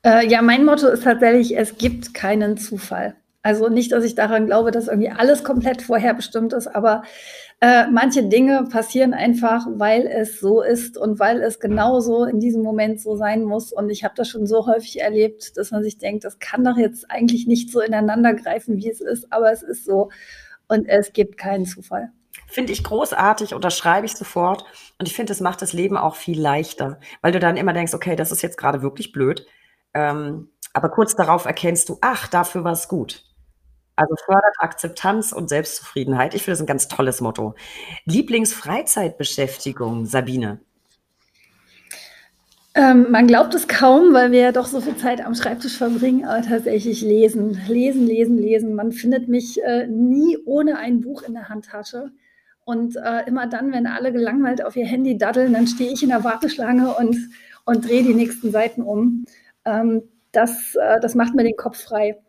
Äh, ja, mein Motto ist tatsächlich, es gibt keinen Zufall. Also nicht, dass ich daran glaube, dass irgendwie alles komplett vorherbestimmt ist, aber äh, manche Dinge passieren einfach, weil es so ist und weil es genauso in diesem Moment so sein muss. Und ich habe das schon so häufig erlebt, dass man sich denkt, das kann doch jetzt eigentlich nicht so ineinander greifen, wie es ist, aber es ist so und es gibt keinen Zufall. Finde ich großartig, unterschreibe ich sofort. Und ich finde, es macht das Leben auch viel leichter, weil du dann immer denkst, okay, das ist jetzt gerade wirklich blöd. Ähm, aber kurz darauf erkennst du, ach, dafür war es gut. Also fördert Akzeptanz und Selbstzufriedenheit. Ich finde das ein ganz tolles Motto. Lieblingsfreizeitbeschäftigung, Sabine. Ähm, man glaubt es kaum, weil wir ja doch so viel Zeit am Schreibtisch verbringen, aber tatsächlich lesen, lesen, lesen, lesen. Man findet mich äh, nie ohne ein Buch in der Handtasche. Und äh, immer dann, wenn alle gelangweilt auf ihr Handy daddeln, dann stehe ich in der Warteschlange und, und drehe die nächsten Seiten um. Ähm, das, äh, das macht mir den Kopf frei.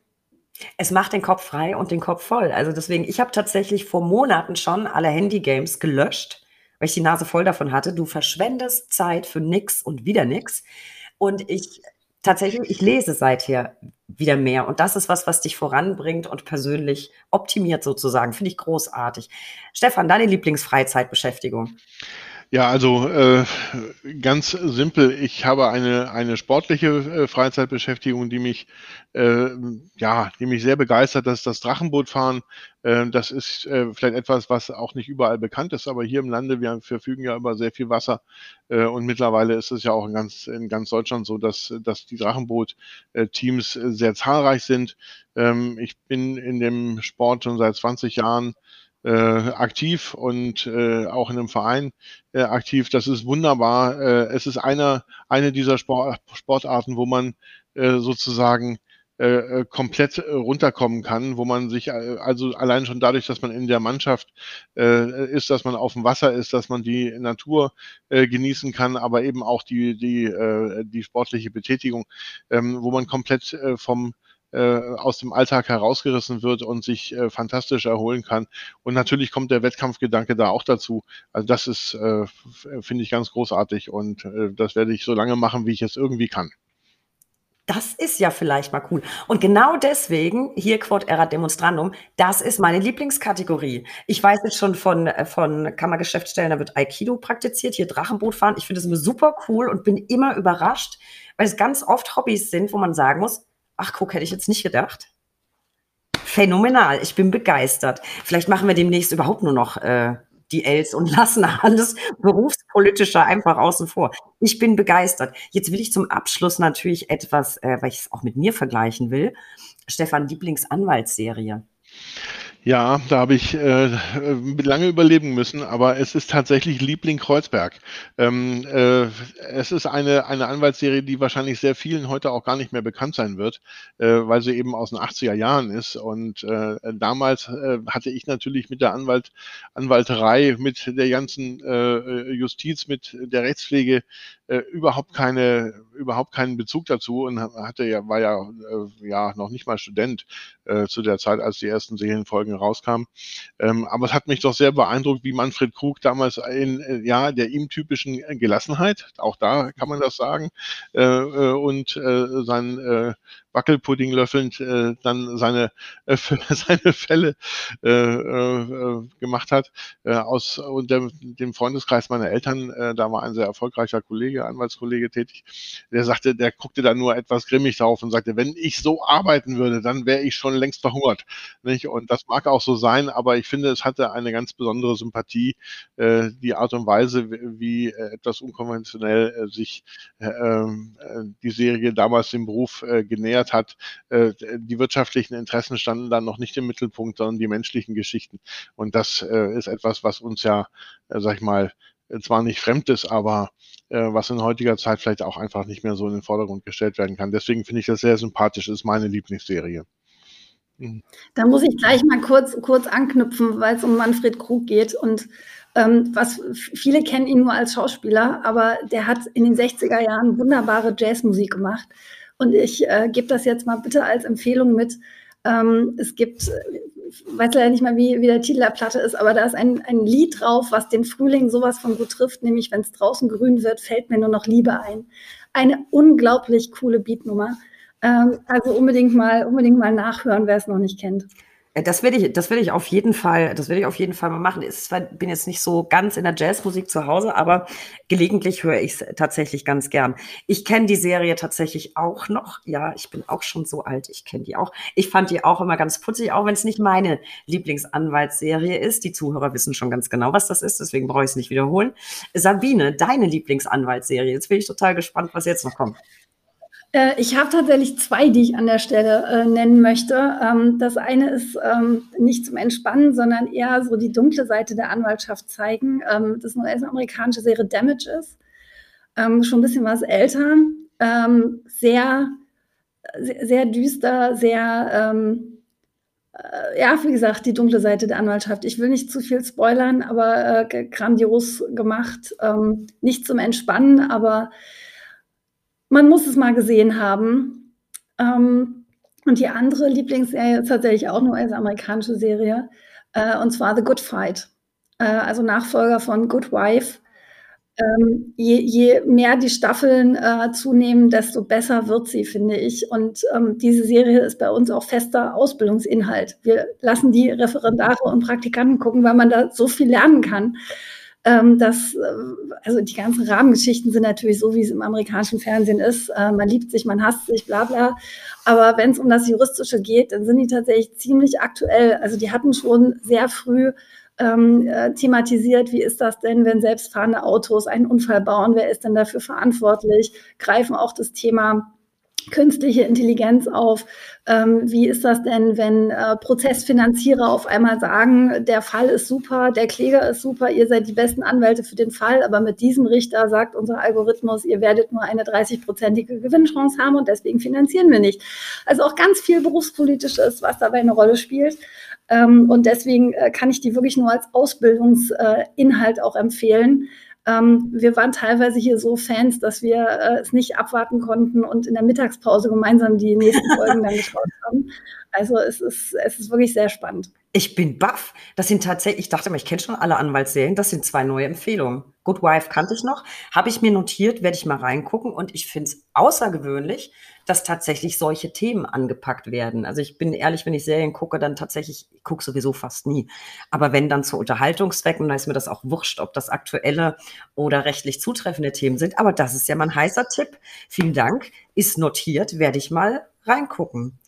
Es macht den Kopf frei und den Kopf voll. Also deswegen, ich habe tatsächlich vor Monaten schon alle Handy-Games gelöscht weil ich die Nase voll davon hatte. Du verschwendest Zeit für nix und wieder nix. Und ich tatsächlich, ich lese seither wieder mehr. Und das ist was, was dich voranbringt und persönlich optimiert sozusagen. Finde ich großartig. Stefan, deine Lieblingsfreizeitbeschäftigung? Ja, also äh, ganz simpel. Ich habe eine eine sportliche äh, Freizeitbeschäftigung, die mich äh, ja, die mich sehr begeistert. Das ist das Drachenbootfahren. Äh, das ist äh, vielleicht etwas, was auch nicht überall bekannt ist, aber hier im Lande wir verfügen ja über sehr viel Wasser äh, und mittlerweile ist es ja auch in ganz in ganz Deutschland so, dass dass die Drachenboot-Teams sehr zahlreich sind. Ähm, ich bin in dem Sport schon seit 20 Jahren äh, aktiv und äh, auch in einem Verein äh, aktiv. Das ist wunderbar. Äh, es ist einer, eine dieser Sport, Sportarten, wo man äh, sozusagen äh, äh komplett runterkommen kann, wo man sich äh, also allein schon dadurch, dass man in der Mannschaft äh, ist, dass man auf dem Wasser ist, dass man die Natur äh, genießen kann, aber eben auch die die äh, die sportliche Betätigung, ähm, wo man komplett äh, vom aus dem Alltag herausgerissen wird und sich äh, fantastisch erholen kann. Und natürlich kommt der Wettkampfgedanke da auch dazu. Also das ist, äh, finde ich, ganz großartig und äh, das werde ich so lange machen, wie ich es irgendwie kann. Das ist ja vielleicht mal cool. Und genau deswegen, hier Quod erat demonstrandum, das ist meine Lieblingskategorie. Ich weiß jetzt schon von, äh, von Kammergeschäftsstellen, da wird Aikido praktiziert, hier Drachenboot fahren. Ich finde das immer super cool und bin immer überrascht, weil es ganz oft Hobbys sind, wo man sagen muss, ach guck, hätte ich jetzt nicht gedacht. Phänomenal, ich bin begeistert. Vielleicht machen wir demnächst überhaupt nur noch äh, die Els und lassen alles berufspolitische einfach außen vor. Ich bin begeistert. Jetzt will ich zum Abschluss natürlich etwas, äh, weil ich es auch mit mir vergleichen will. Stefan, Lieblingsanwaltsserie. Ja, da habe ich äh, lange überleben müssen, aber es ist tatsächlich Liebling Kreuzberg. Ähm, äh, es ist eine, eine Anwaltsserie, die wahrscheinlich sehr vielen heute auch gar nicht mehr bekannt sein wird, äh, weil sie eben aus den 80er Jahren ist. Und äh, damals äh, hatte ich natürlich mit der Anwalt, Anwalterei, mit der ganzen äh, Justiz, mit der Rechtspflege äh, überhaupt keine, überhaupt keinen Bezug dazu und hatte ja, war ja, äh, ja noch nicht mal Student äh, zu der Zeit, als die ersten Serienfolgen rauskamen. Ähm, aber es hat mich doch sehr beeindruckt, wie Manfred Krug damals in äh, ja der ihm typischen Gelassenheit, auch da kann man das sagen, äh, äh und sein Wackelpudding löffelnd äh, dann seine, äh, seine Fälle äh, äh, gemacht hat. Äh, aus und dem, dem Freundeskreis meiner Eltern, äh, da war ein sehr erfolgreicher Kollege, Anwaltskollege tätig, der sagte, der guckte da nur etwas grimmig drauf und sagte, wenn ich so arbeiten würde, dann wäre ich schon längst verhungert. Nicht? Und das mag auch so sein, aber ich finde, es hatte eine ganz besondere Sympathie, äh, die Art und Weise, wie äh, etwas unkonventionell äh, sich äh, äh, die Serie damals dem Beruf äh, genähert erklärt hat, äh, die wirtschaftlichen Interessen standen dann noch nicht im Mittelpunkt, sondern die menschlichen Geschichten. Und das äh, ist etwas, was uns ja, äh, sag ich mal, zwar nicht fremd ist, aber was in heutiger Zeit vielleicht auch einfach nicht mehr so in den Vordergrund gestellt werden kann. Deswegen finde ich das sehr sympathisch, ist meine Lieblingsserie. Mhm. Da muss ich gleich mal kurz, kurz anknüpfen, weil es um Manfred Krug geht. Und ähm, was viele kennen ihn nur als Schauspieler, aber der hat in den 60er Jahren wunderbare Jazzmusik gemacht. Und ich äh, gebe das jetzt mal bitte als Empfehlung mit. Ähm, es gibt, ich weiß leider nicht mal, wie, wie der Titel der Platte ist, aber da ist ein, ein Lied drauf, was den Frühling sowas von gut trifft, nämlich wenn es draußen grün wird, fällt mir nur noch Liebe ein. Eine unglaublich coole Beatnummer. Ähm, also unbedingt mal, unbedingt mal nachhören, wer es noch nicht kennt. Äh, das werde ich, das werde ich auf jeden Fall, das werde ich auf jeden Fall mal machen. Ich bin jetzt nicht so ganz in der Jazzmusik zu Hause, aber gelegentlich höre ich es tatsächlich ganz gern. Ich kenne die Serie tatsächlich auch noch. Ja, ich bin auch schon so alt. Ich kenne die auch. Ich fand die auch immer ganz putzig, auch wenn es nicht meine Lieblingsanwaltsserie ist. Die Zuhörer wissen schon ganz genau, was das ist, deswegen brauche ich es nicht wiederholen. Sabine, deine Lieblingsanwaltsserie. Jetzt bin ich total gespannt, was jetzt noch kommt. Äh, ich habe tatsächlich zwei, die ich an der Stelle äh, nennen möchte. Ähm, das eine ist ähm, nicht zum Entspannen, sondern eher so die dunkle Seite der Anwaltschaft zeigen. Ähm, das ist eine US-amerikanische Serie Damages. Ähm, schon ein bisschen was älter. Ähm, sehr, sehr, sehr, düster, sehr, ähm, äh, ja, wie gesagt, die dunkle Seite der Anwaltschaft. Ich will nicht zu viel spoilern, aber äh, grandios gemacht. nicht zum Entspannen, aber man muss es mal gesehen haben. Ähm, und die andere Lieblingsserie ist tatsächlich auch nur eine amerikanische Serie, äh, und zwar The Good Fight, äh, also Nachfolger von Good Wife. Ähm, je, je, mehr die Staffeln äh, zunehmen, desto besser wird sie, finde ich. Und ähm, diese Serie ist bei uns auch fester Ausbildungsinhalt. Wir lassen die Referendare und Praktikanten gucken, weil man da so viel lernen kann ähm, dass, äh, also die ganzen Rahmengeschichten sind natürlich so, wie es im amerikanischen Fernsehen ist. Äh, man liebt sich, man hasst sich, bla bla. Aber wenn es um das Juristische geht, dann sind die tatsächlich ziemlich aktuell. Also die hatten schon sehr früh ähm, äh, thematisiert, wie ist das denn, wenn selbstfahrende Autos einen Unfall bauen, wer ist denn dafür verantwortlich, greifen auch das Thema künstliche Intelligenz auf. Ähm, wie ist das denn, wenn äh, Prozessfinanzierer auf einmal sagen, der Fall ist super, der Kläger ist super, ihr seid die besten Anwälte für den Fall, aber mit diesem Richter sagt unser Algorithmus, ihr werdet nur eine 30-prozentige Gewinnchance haben und deswegen finanzieren wir nicht. Also auch ganz viel berufspolitisches, was dabei eine Rolle spielt. Ähm, und deswegen äh, kann ich die wirklich nur als Ausbildungsinhalt äh, auch empfehlen. Ähm, wir waren teilweise hier so Fans, dass wir äh, es nicht abwarten konnten und in der Mittagspause gemeinsam die nächsten Folgen dann geschaut haben. Also es ist, es ist wirklich sehr spannend. Ich bin baff. Das sind tatsächlich, ich dachte mal, ich kenne schon alle Anwaltsserien. Das sind zwei neue Empfehlungen. Good Wife kannte ich noch, habe ich mir notiert, werde ich mal reingucken und ich finde es außergewöhnlich, dass tatsächlich solche Themen angepackt werden. Also ich bin ehrlich, wenn ich Serien gucke, dann tatsächlich, ich gucke sowieso fast nie. Aber wenn dann zu Unterhaltungszwecken, dann ist mir das auch wurscht, ob das aktuelle oder rechtlich zutreffende Themen sind. Aber das ist ja mein heißer Tipp. Vielen Dank. Ist notiert, werde ich mal reingucken.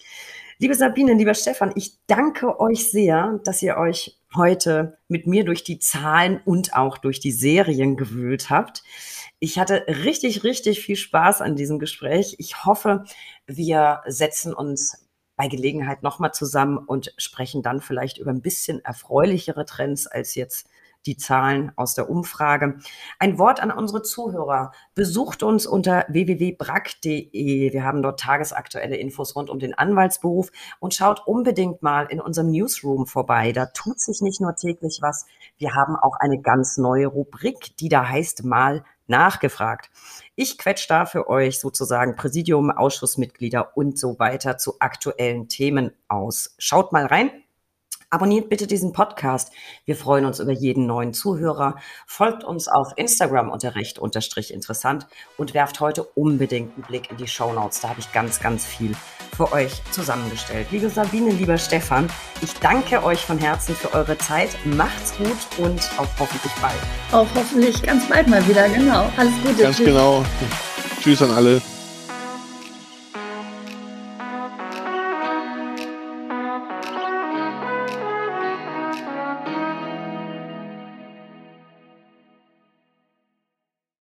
Liebe Sabine, lieber Stefan, ich danke euch sehr, dass ihr euch heute mit mir durch die Zahlen und auch durch die Serien gewühlt habt. Ich hatte richtig, richtig viel Spaß an diesem Gespräch. Ich hoffe, wir setzen uns bei Gelegenheit nochmal zusammen und sprechen dann vielleicht über ein bisschen erfreulichere Trends als jetzt die Zahlen aus der Umfrage. Ein Wort an unsere Zuhörer. Besucht uns unter www.brack.de. Wir haben dort tagesaktuelle Infos rund um den Anwaltsberuf und schaut unbedingt mal in unserem Newsroom vorbei. Da tut sich nicht nur täglich was. Wir haben auch eine ganz neue Rubrik, die da heißt mal nachgefragt. Ich quetsch da für euch sozusagen Präsidium, Ausschussmitglieder und so weiter zu aktuellen Themen aus. Schaut mal rein. Abonniert bitte diesen Podcast. Wir freuen uns über jeden neuen Zuhörer. Folgt uns auf Instagram unter recht unterstrich interessant und werft heute unbedingt einen Blick in die Show Notes. Da habe ich ganz, ganz viel für euch zusammengestellt. Liebe Sabine, lieber Stefan, ich danke euch von Herzen für eure Zeit. Macht's gut und auf hoffentlich bald. Auf hoffentlich ganz bald mal wieder, genau. Alles Gute. Ganz Tschüss. genau. Tschüss an alle.